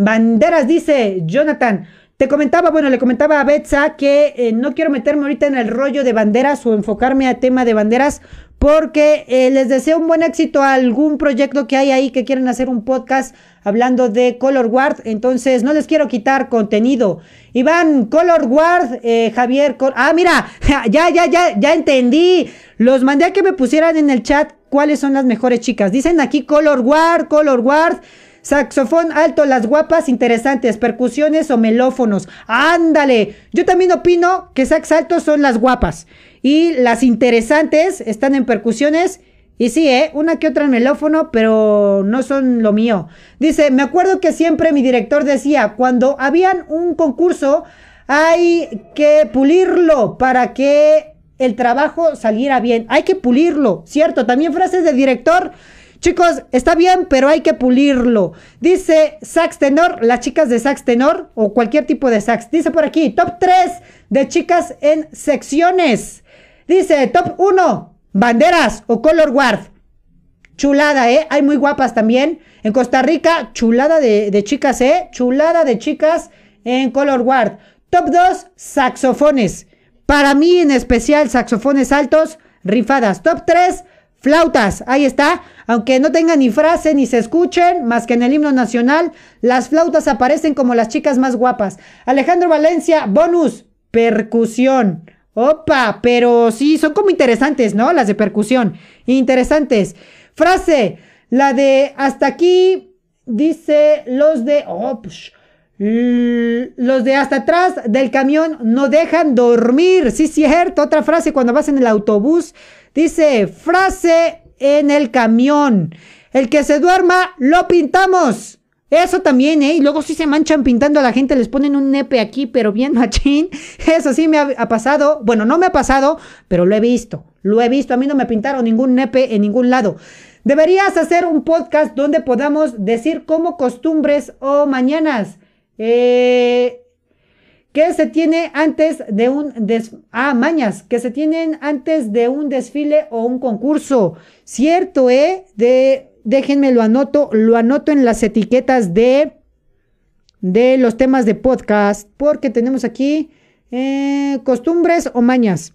Banderas dice Jonathan. Te comentaba, bueno, le comentaba a Betsa que eh, no quiero meterme ahorita en el rollo de banderas o enfocarme a tema de banderas porque eh, les deseo un buen éxito a algún proyecto que hay ahí que quieren hacer un podcast hablando de Color Guard. Entonces, no les quiero quitar contenido. Iván, Color Guard, eh, Javier. ah, mira, *laughs* ya, ya, ya, ya entendí. Los mandé a que me pusieran en el chat cuáles son las mejores chicas. Dicen aquí Color Guard, Color Guard. Saxofón alto, las guapas interesantes, percusiones o melófonos. Ándale, yo también opino que sax altos son las guapas y las interesantes están en percusiones. Y sí, ¿eh? Una que otra en melófono, pero no son lo mío. Dice, me acuerdo que siempre mi director decía, cuando habían un concurso, hay que pulirlo para que el trabajo saliera bien. Hay que pulirlo, ¿cierto? También frases del director Chicos, está bien, pero hay que pulirlo. Dice sax tenor, las chicas de sax tenor o cualquier tipo de sax. Dice por aquí, top 3 de chicas en secciones. Dice top 1, banderas o color guard. Chulada, ¿eh? Hay muy guapas también. En Costa Rica, chulada de, de chicas, ¿eh? Chulada de chicas en color guard. Top 2, saxofones. Para mí en especial, saxofones altos, rifadas. Top 3, Flautas, ahí está. Aunque no tengan ni frase ni se escuchen, más que en el himno nacional, las flautas aparecen como las chicas más guapas. Alejandro Valencia, bonus, percusión. Opa, pero sí, son como interesantes, ¿no? Las de percusión. Interesantes. Frase, la de hasta aquí, dice los de... Oh, los de hasta atrás del camión no dejan dormir. Sí, cierto. Otra frase cuando vas en el autobús Dice, frase en el camión. El que se duerma, lo pintamos. Eso también, ¿eh? Y luego si se manchan pintando a la gente, les ponen un nepe aquí, pero bien *laughs* machín. Eso sí me ha, pasado. Bueno, no me ha pasado, pero lo he visto. Lo he visto. A mí no me pintaron ningún nepe en ningún lado. Deberías hacer un podcast donde podamos decir como costumbres o mañanas. Eh, que se tiene antes de un des ah, mañas, que se tienen antes de un desfile o un concurso. Cierto, ¿eh? De, déjenme lo anoto, lo anoto en las etiquetas de, de los temas de podcast, porque tenemos aquí eh, costumbres o mañas.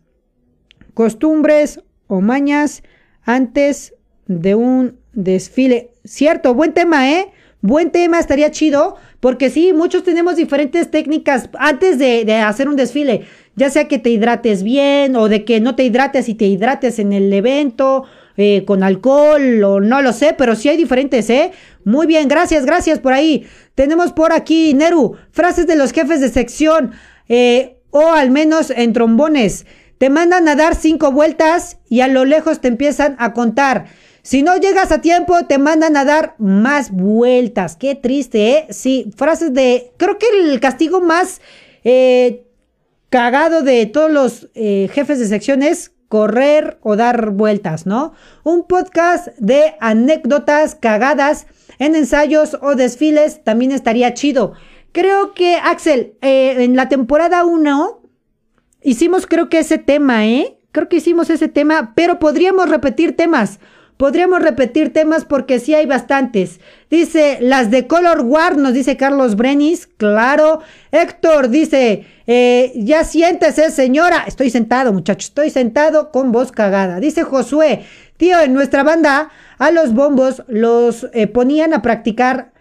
Costumbres o mañas antes de un desfile. Cierto, buen tema, ¿eh? Buen tema, estaría chido, porque sí, muchos tenemos diferentes técnicas antes de, hacer un desfile, ya sea que te hidrates bien o de que no te hidrates y te hidrates en el evento eh, con alcohol o no lo sé, pero sí hay diferentes, ¿eh? Muy bien, gracias, gracias por ahí. Tenemos por aquí, Neru, frases de los jefes de sección eh, o al menos en trombones. Te mandan a dar cinco vueltas y a lo lejos te empiezan a contar. Si no llegas a tiempo, te mandan a dar más vueltas. Qué triste, ¿eh? Sí, frases de... Creo que el castigo más eh, cagado de todos los eh, jefes de sección es correr o dar vueltas, ¿no? Un podcast de anécdotas cagadas en ensayos o desfiles también estaría chido. Creo que, Axel, eh, en la temporada 1 hicimos creo que ese tema, ¿eh? Creo que hicimos ese tema, pero podríamos repetir temas. Podríamos repetir temas porque sí hay bastantes. Dice, las de Color War, nos dice Carlos Brenis. Claro. Héctor dice, eh, ya siéntese, señora. Estoy sentado, muchachos. Estoy sentado con voz cagada. Dice Josué, tío, en nuestra banda a los bombos los eh, ponían a practicar,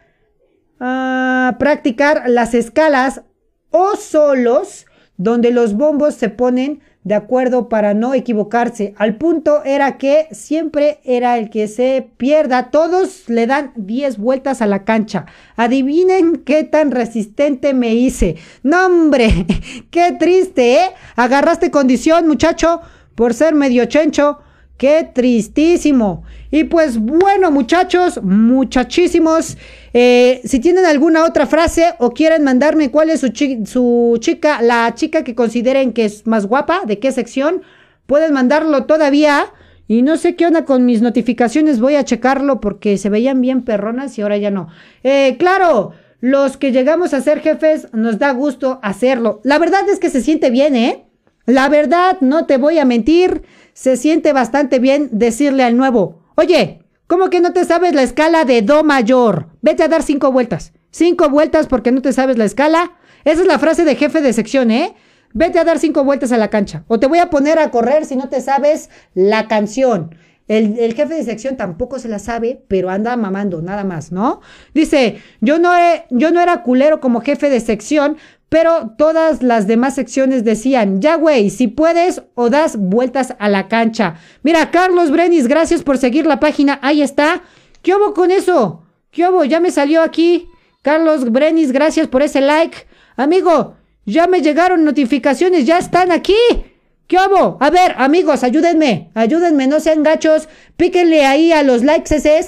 a practicar las escalas o solos donde los bombos se ponen de acuerdo para no equivocarse. Al punto era que siempre era el que se pierda. Todos le dan 10 vueltas a la cancha. Adivinen qué tan resistente me hice. No, hombre, *laughs* qué triste, ¿eh? Agarraste condición, muchacho, por ser medio chencho. Qué tristísimo. Y pues bueno, muchachos, muchachísimos, eh, si tienen alguna otra frase o quieren mandarme cuál es su, su, chica, la chica que consideren que es más guapa, de qué sección, pueden mandarlo todavía. Y no sé qué onda con mis notificaciones, voy a checarlo porque se veían bien perronas y ahora ya no. Eh, claro, los que llegamos a ser jefes nos da gusto hacerlo. La verdad es que se siente bien, ¿eh? La verdad, no te voy a mentir, se siente bastante bien decirle al nuevo, Oye, ¿cómo que no te sabes la escala de Do mayor? Vete a dar cinco vueltas. Cinco vueltas porque no te sabes la escala. Esa es la frase de jefe de sección, ¿eh? Vete a dar cinco vueltas a la cancha. O te voy a poner a correr si no te sabes la canción. El, jefe de sección tampoco se la sabe, pero anda mamando, nada más, ¿no? Dice, yo no, he, yo no era culero como jefe de sección, pero todas las demás secciones decían, ya güey, si puedes o das vueltas a la cancha. Mira, Carlos Brenis, gracias por seguir la página, ahí está. ¿Qué hubo con eso? ¿Qué hubo? Ya me salió aquí. Carlos Brenis, gracias por ese like. Amigo, ya me llegaron notificaciones, ya están aquí. ¿Qué hubo? A ver, amigos, ayúdenme, ayúdenme, no sean gachos. Píquenle ahí a los likes ese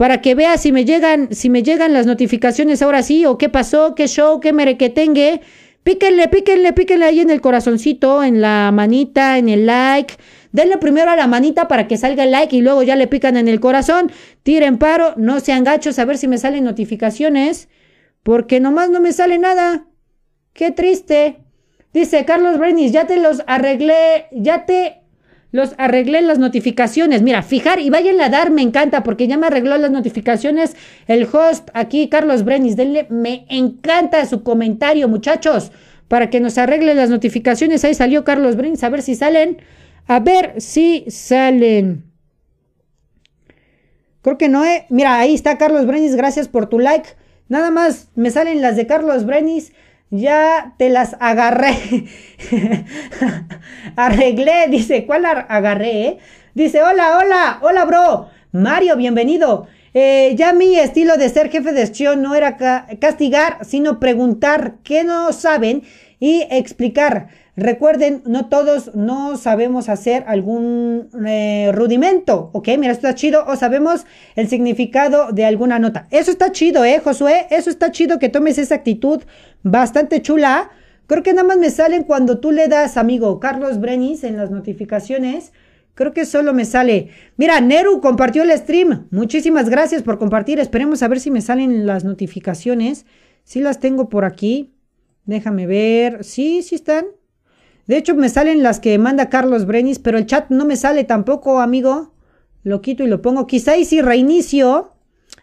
para que vea si me llegan, si me llegan las notificaciones ahora sí, o qué pasó, qué show, qué merequetengue. Píquenle, píquenle, píquenle ahí en el corazoncito, en la manita, en el like. Denle primero a la manita para que salga el like y luego ya le pican en el corazón. Tiren paro, no sean gachos, a ver si me salen notificaciones. Porque nomás no me sale nada. Qué triste. Dice Carlos Brenis, ya te los arreglé, ya te los arreglé las notificaciones. Mira, fijar y vayan a dar, me encanta porque ya me arregló las notificaciones el host aquí, Carlos Brenis. Denle, me encanta su comentario, muchachos, para que nos arregle las notificaciones. Ahí salió Carlos Brenis, a ver si salen. A ver si salen. Creo que no, eh. Mira, ahí está Carlos Brenis, gracias por tu like. Nada más me salen las de Carlos Brenis. Ya te las agarré. *laughs* Arreglé, dice, ¿cuál agarré? Eh? Dice, hola, hola, hola, bro. Mario, bienvenido. Eh, ya mi estilo de ser jefe de acción no era castigar, sino preguntar qué no saben y explicar. Recuerden, no todos no sabemos hacer algún eh, rudimento, ¿ok? Mira, esto está chido, o sabemos el significado de alguna nota. Eso está chido, ¿eh, Josué? Eso está chido que tomes esa actitud bastante chula. Creo que nada más me salen cuando tú le das, amigo, Carlos Brenis en las notificaciones. Creo que solo me sale. Mira, Neru compartió el stream. Muchísimas gracias por compartir. Esperemos a ver si me salen las notificaciones. Sí las tengo por aquí. Déjame ver. Sí, sí están. De hecho, me salen las que manda Carlos Brenis, pero el chat no me sale tampoco, amigo. Lo quito y lo pongo. Quizá y si reinicio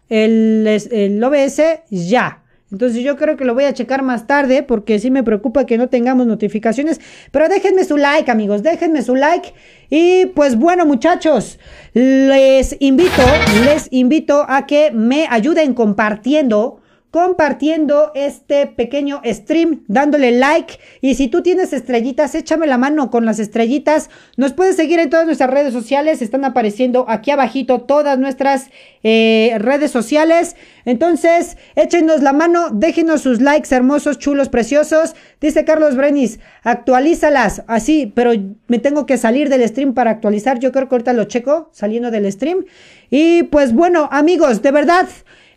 el, el OBS, ya. Entonces yo creo que lo voy a checar más tarde porque sí me preocupa que no tengamos notificaciones. Pero déjenme su like, amigos, déjenme su like. Y pues bueno, muchachos, les invito, les invito a que me ayuden compartiendo compartiendo este pequeño stream, dándole like. Y si tú tienes estrellitas, échame la mano con las estrellitas. Nos puedes seguir en todas nuestras redes sociales. Están apareciendo aquí abajito todas nuestras eh, redes sociales. Entonces, échenos la mano, déjenos sus likes hermosos, chulos, preciosos. Dice Carlos Brenis, actualízalas. Así, pero me tengo que salir del stream para actualizar. Yo creo que ahorita lo checo saliendo del stream. Y pues bueno, amigos, de verdad,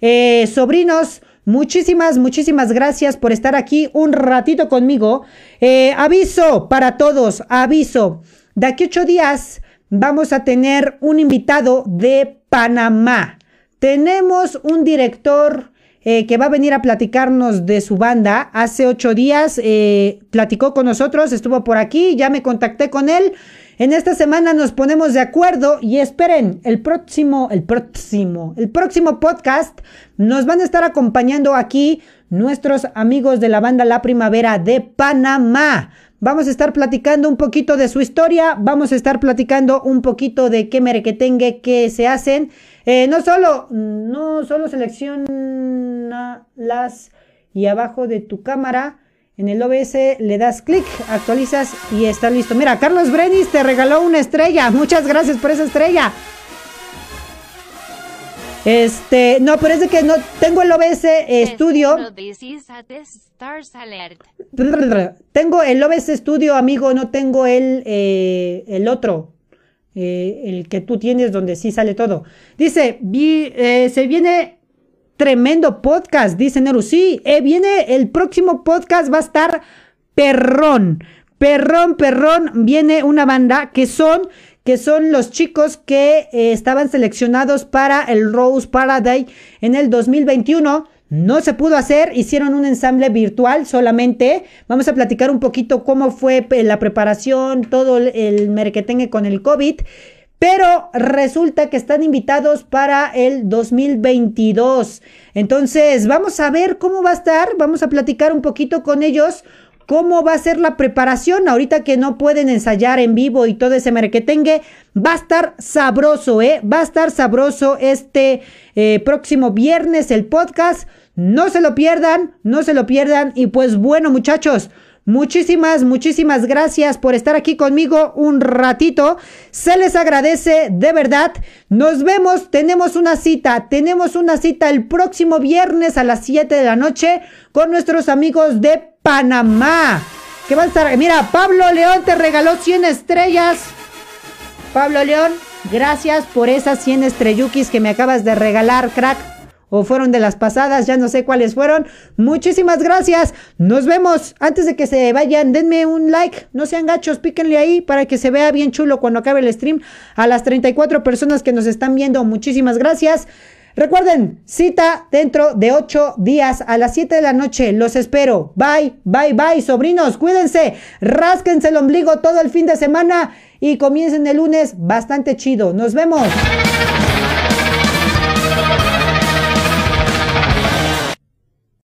eh, sobrinos. Muchísimas, muchísimas gracias por estar aquí un ratito conmigo. Eh, aviso para todos, aviso. De aquí ocho días vamos a tener un invitado de Panamá. Tenemos un director eh, que va a venir a platicarnos de su banda. Hace ocho días eh, platicó con nosotros, estuvo por aquí, ya me contacté con él. En esta semana nos ponemos de acuerdo y esperen, el próximo, el próximo, el próximo podcast nos van a estar acompañando aquí nuestros amigos de la banda La Primavera de Panamá. Vamos a estar platicando un poquito de su historia, vamos a estar platicando un poquito de qué merequetengue que se hacen. Eh, no solo, no solo selecciona las y abajo de tu cámara En el OBS le das clic, actualizas y está listo. Mira, Carlos Brenis te regaló una estrella. Muchas gracias por esa estrella. Este, no, pero es de que no tengo el OBS Studio. Tengo el OBS Studio, amigo, no tengo el, eh, el otro. Eh, el que tú tienes donde sí sale todo. Dice, eh, se viene tremendo podcast, dice Neru. Sí, viene el próximo podcast, va a estar perrón. Perrón, perrón, viene una banda que son que son los chicos que eh, estaban seleccionados para el Rose Paradise en el 2021. No se pudo hacer, hicieron un ensamble virtual solamente. Vamos a platicar un poquito cómo fue la preparación, todo el merquetengue con el COVID. Pero resulta que están invitados para el 2022. Entonces, vamos a ver cómo va a estar. Vamos a platicar un poquito con ellos cómo va a ser la preparación ahorita que no pueden ensayar en vivo y todo ese merquetengue. Va a estar sabroso, ¿eh? Va a estar sabroso este eh, próximo viernes el podcast. No se lo pierdan, no se lo pierdan. Y pues bueno, muchachos. Muchísimas, muchísimas gracias por estar aquí conmigo un ratito. Se les agradece de verdad. Nos vemos, tenemos una cita, tenemos una cita el próximo viernes a las 7 de la noche con nuestros amigos de Panamá. Que van a estar, mira, Pablo León te regaló 100 estrellas. Pablo León, gracias por esas 100 estrellukis que me acabas de regalar, crack. O fueron de las pasadas, ya no sé cuáles fueron. Muchísimas gracias. Nos vemos. Antes de que se vayan, denme un like. No sean gachos, píquenle ahí para que se vea bien chulo cuando acabe el stream. A las 34 personas que nos están viendo, muchísimas gracias. Recuerden, cita dentro de 8 días a las 7 de la noche. Los espero. Bye, bye, bye, sobrinos. Cuídense. Rásquense el ombligo todo el fin de semana y comiencen el lunes bastante chido. Nos vemos.